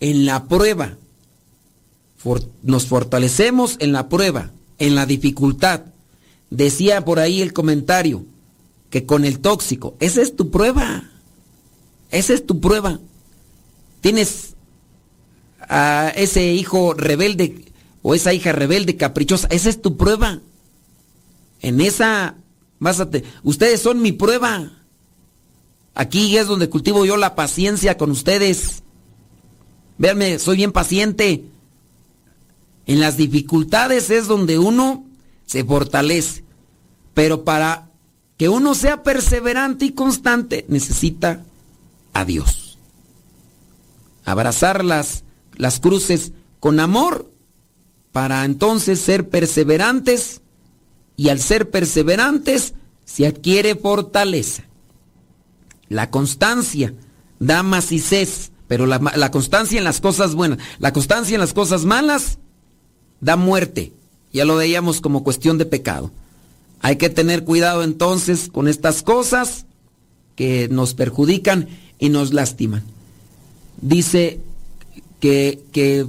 en la prueba. nos fortalecemos en la prueba, en la dificultad. Decía por ahí el comentario, que con el tóxico. Esa es tu prueba. Esa es tu prueba. Tienes a ese hijo rebelde o esa hija rebelde caprichosa. Esa es tu prueba. En esa, Ustedes son mi prueba. Aquí es donde cultivo yo la paciencia con ustedes. Véanme, soy bien paciente. En las dificultades es donde uno se fortalece. Pero para que uno sea perseverante y constante, necesita a Dios. Abrazar las, las cruces con amor para entonces ser perseverantes y al ser perseverantes se adquiere fortaleza. La constancia da macices, pero la, la constancia en las cosas buenas, la constancia en las cosas malas da muerte. Ya lo veíamos como cuestión de pecado. Hay que tener cuidado entonces con estas cosas que nos perjudican y nos lastiman. Dice que, que,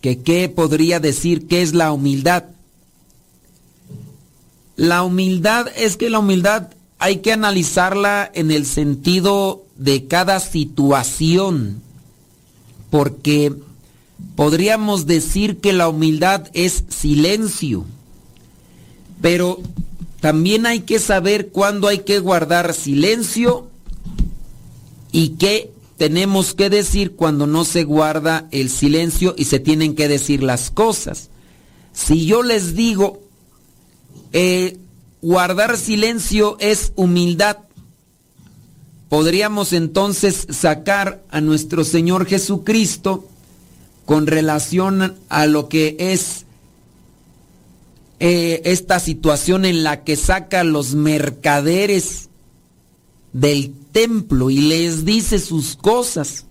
que qué podría decir qué es la humildad. La humildad es que la humildad hay que analizarla en el sentido de cada situación, porque podríamos decir que la humildad es silencio, pero también hay que saber cuándo hay que guardar silencio y qué tenemos que decir cuando no se guarda el silencio y se tienen que decir las cosas. Si yo les digo, eh, guardar silencio es humildad, podríamos entonces sacar a nuestro Señor Jesucristo con relación a lo que es eh, esta situación en la que saca los mercaderes del templo y les dice sus cosas.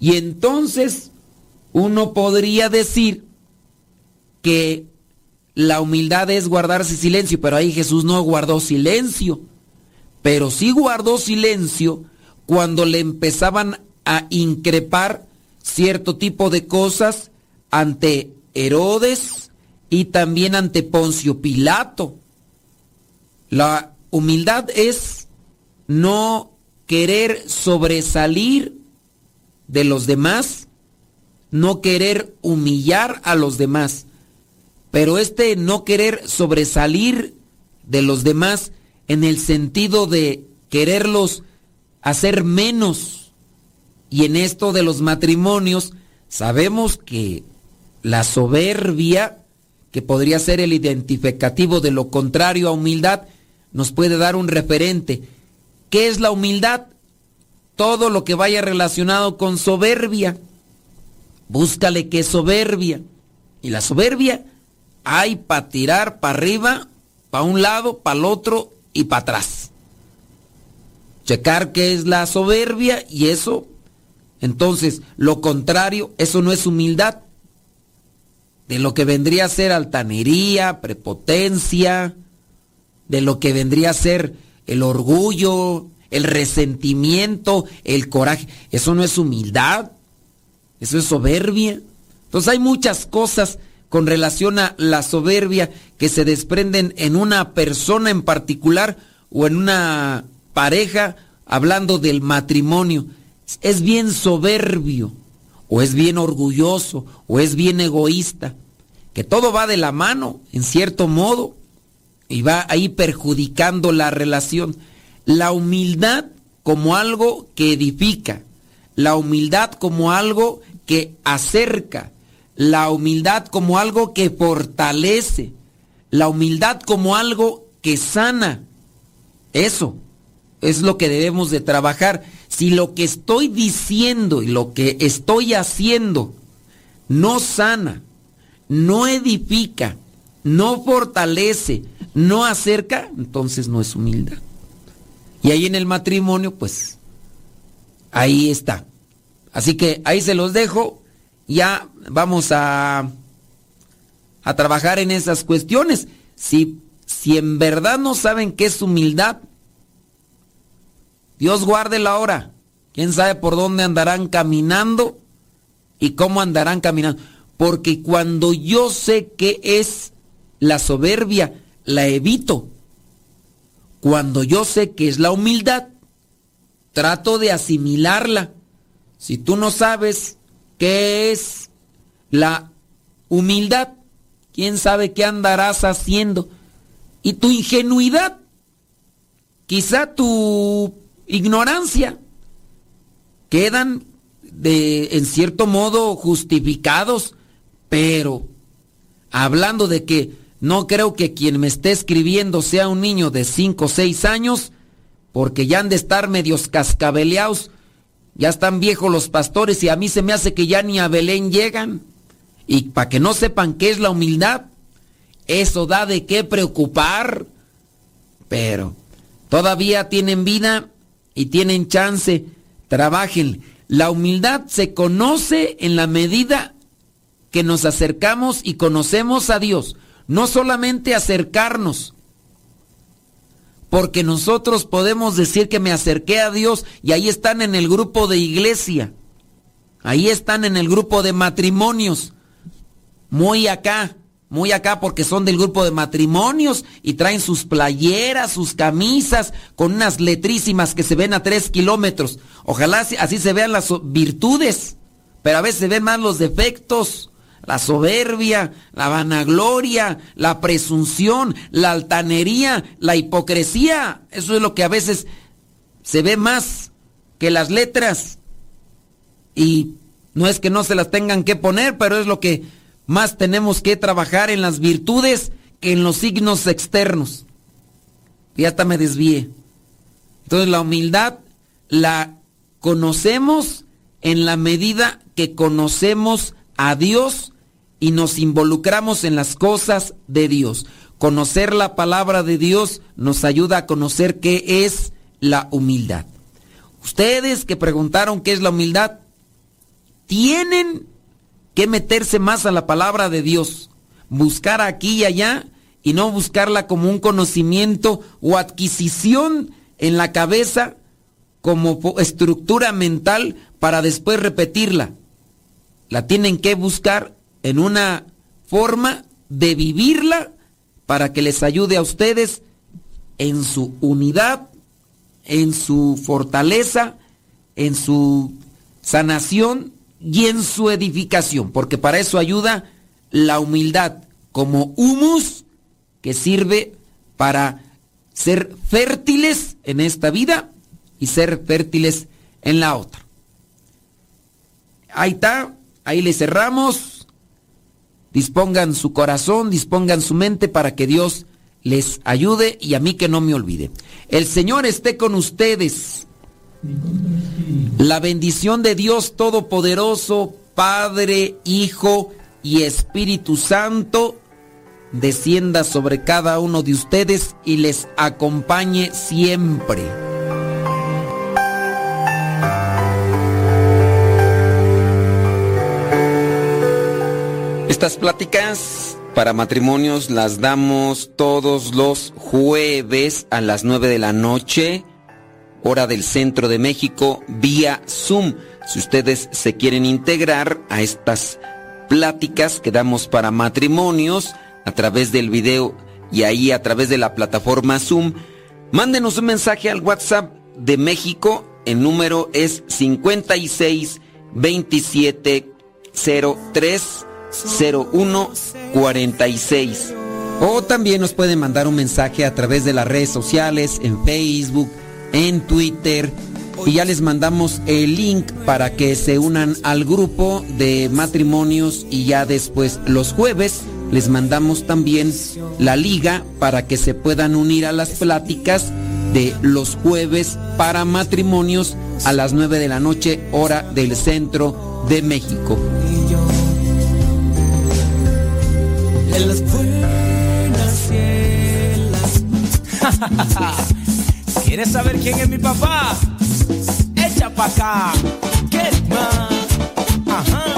Y entonces uno podría decir que la humildad es guardarse silencio, pero ahí Jesús no guardó silencio, pero sí guardó silencio cuando le empezaban a increpar cierto tipo de cosas ante Herodes y también ante Poncio Pilato. La humildad es no querer sobresalir de los demás, no querer humillar a los demás. Pero este no querer sobresalir de los demás en el sentido de quererlos hacer menos. Y en esto de los matrimonios, sabemos que la soberbia, que podría ser el identificativo de lo contrario a humildad, nos puede dar un referente. ¿Qué es la humildad? Todo lo que vaya relacionado con soberbia. Búscale qué es soberbia. Y la soberbia hay para tirar para arriba, para un lado, para el otro y para atrás. Checar qué es la soberbia y eso. Entonces, lo contrario, eso no es humildad. De lo que vendría a ser altanería, prepotencia, de lo que vendría a ser el orgullo, el resentimiento, el coraje. Eso no es humildad, eso es soberbia. Entonces hay muchas cosas con relación a la soberbia que se desprenden en una persona en particular o en una pareja, hablando del matrimonio. Es bien soberbio, o es bien orgulloso, o es bien egoísta, que todo va de la mano, en cierto modo y va ahí perjudicando la relación. La humildad como algo que edifica, la humildad como algo que acerca, la humildad como algo que fortalece, la humildad como algo que sana. Eso es lo que debemos de trabajar. Si lo que estoy diciendo y lo que estoy haciendo no sana, no edifica, no fortalece, no acerca, entonces no es humildad. Y ahí en el matrimonio, pues, ahí está. Así que ahí se los dejo. Ya vamos a, a trabajar en esas cuestiones. Si, si en verdad no saben qué es humildad, Dios guarde la hora. ¿Quién sabe por dónde andarán caminando y cómo andarán caminando? Porque cuando yo sé qué es la soberbia, la evito. Cuando yo sé que es la humildad, trato de asimilarla. Si tú no sabes qué es la humildad, quién sabe qué andarás haciendo. Y tu ingenuidad, quizá tu ignorancia, quedan de en cierto modo justificados, pero hablando de que no creo que quien me esté escribiendo sea un niño de 5 o 6 años, porque ya han de estar medios cascabeleados. Ya están viejos los pastores y a mí se me hace que ya ni a Belén llegan. Y para que no sepan qué es la humildad, eso da de qué preocupar. Pero todavía tienen vida y tienen chance. Trabajen. La humildad se conoce en la medida que nos acercamos y conocemos a Dios no solamente acercarnos, porque nosotros podemos decir que me acerqué a Dios y ahí están en el grupo de iglesia, ahí están en el grupo de matrimonios, muy acá, muy acá porque son del grupo de matrimonios y traen sus playeras, sus camisas con unas letrísimas que se ven a tres kilómetros. Ojalá así se vean las virtudes, pero a veces se ven más los defectos la soberbia, la vanagloria, la presunción, la altanería, la hipocresía. Eso es lo que a veces se ve más que las letras. Y no es que no se las tengan que poner, pero es lo que más tenemos que trabajar en las virtudes que en los signos externos. Y hasta me desvíe. Entonces la humildad la conocemos en la medida que conocemos a Dios y nos involucramos en las cosas de Dios. Conocer la palabra de Dios nos ayuda a conocer qué es la humildad. Ustedes que preguntaron qué es la humildad, tienen que meterse más a la palabra de Dios, buscar aquí y allá y no buscarla como un conocimiento o adquisición en la cabeza como estructura mental para después repetirla. La tienen que buscar en una forma de vivirla para que les ayude a ustedes en su unidad, en su fortaleza, en su sanación y en su edificación, porque para eso ayuda la humildad como humus que sirve para ser fértiles en esta vida y ser fértiles en la otra. Ahí está, ahí le cerramos dispongan su corazón, dispongan su mente para que Dios les ayude y a mí que no me olvide. El Señor esté con ustedes. La bendición de Dios Todopoderoso, Padre, Hijo y Espíritu Santo, descienda sobre cada uno de ustedes y les acompañe siempre. Estas pláticas para matrimonios las damos todos los jueves a las 9 de la noche, hora del centro de México, vía Zoom. Si ustedes se quieren integrar a estas pláticas que damos para matrimonios a través del video y ahí a través de la plataforma Zoom, mándenos un mensaje al WhatsApp de México. El número es 56 27 03 0146. O también nos pueden mandar un mensaje a través de las redes sociales, en Facebook, en Twitter. Y ya les mandamos el link para que se unan al grupo de matrimonios y ya después los jueves les mandamos también la liga para que se puedan unir a las pláticas de los jueves para matrimonios a las 9 de la noche hora del centro de México. En las buenas y ¿Quieres saber quién es mi papá? Echa pa' acá. Get man. Ajá.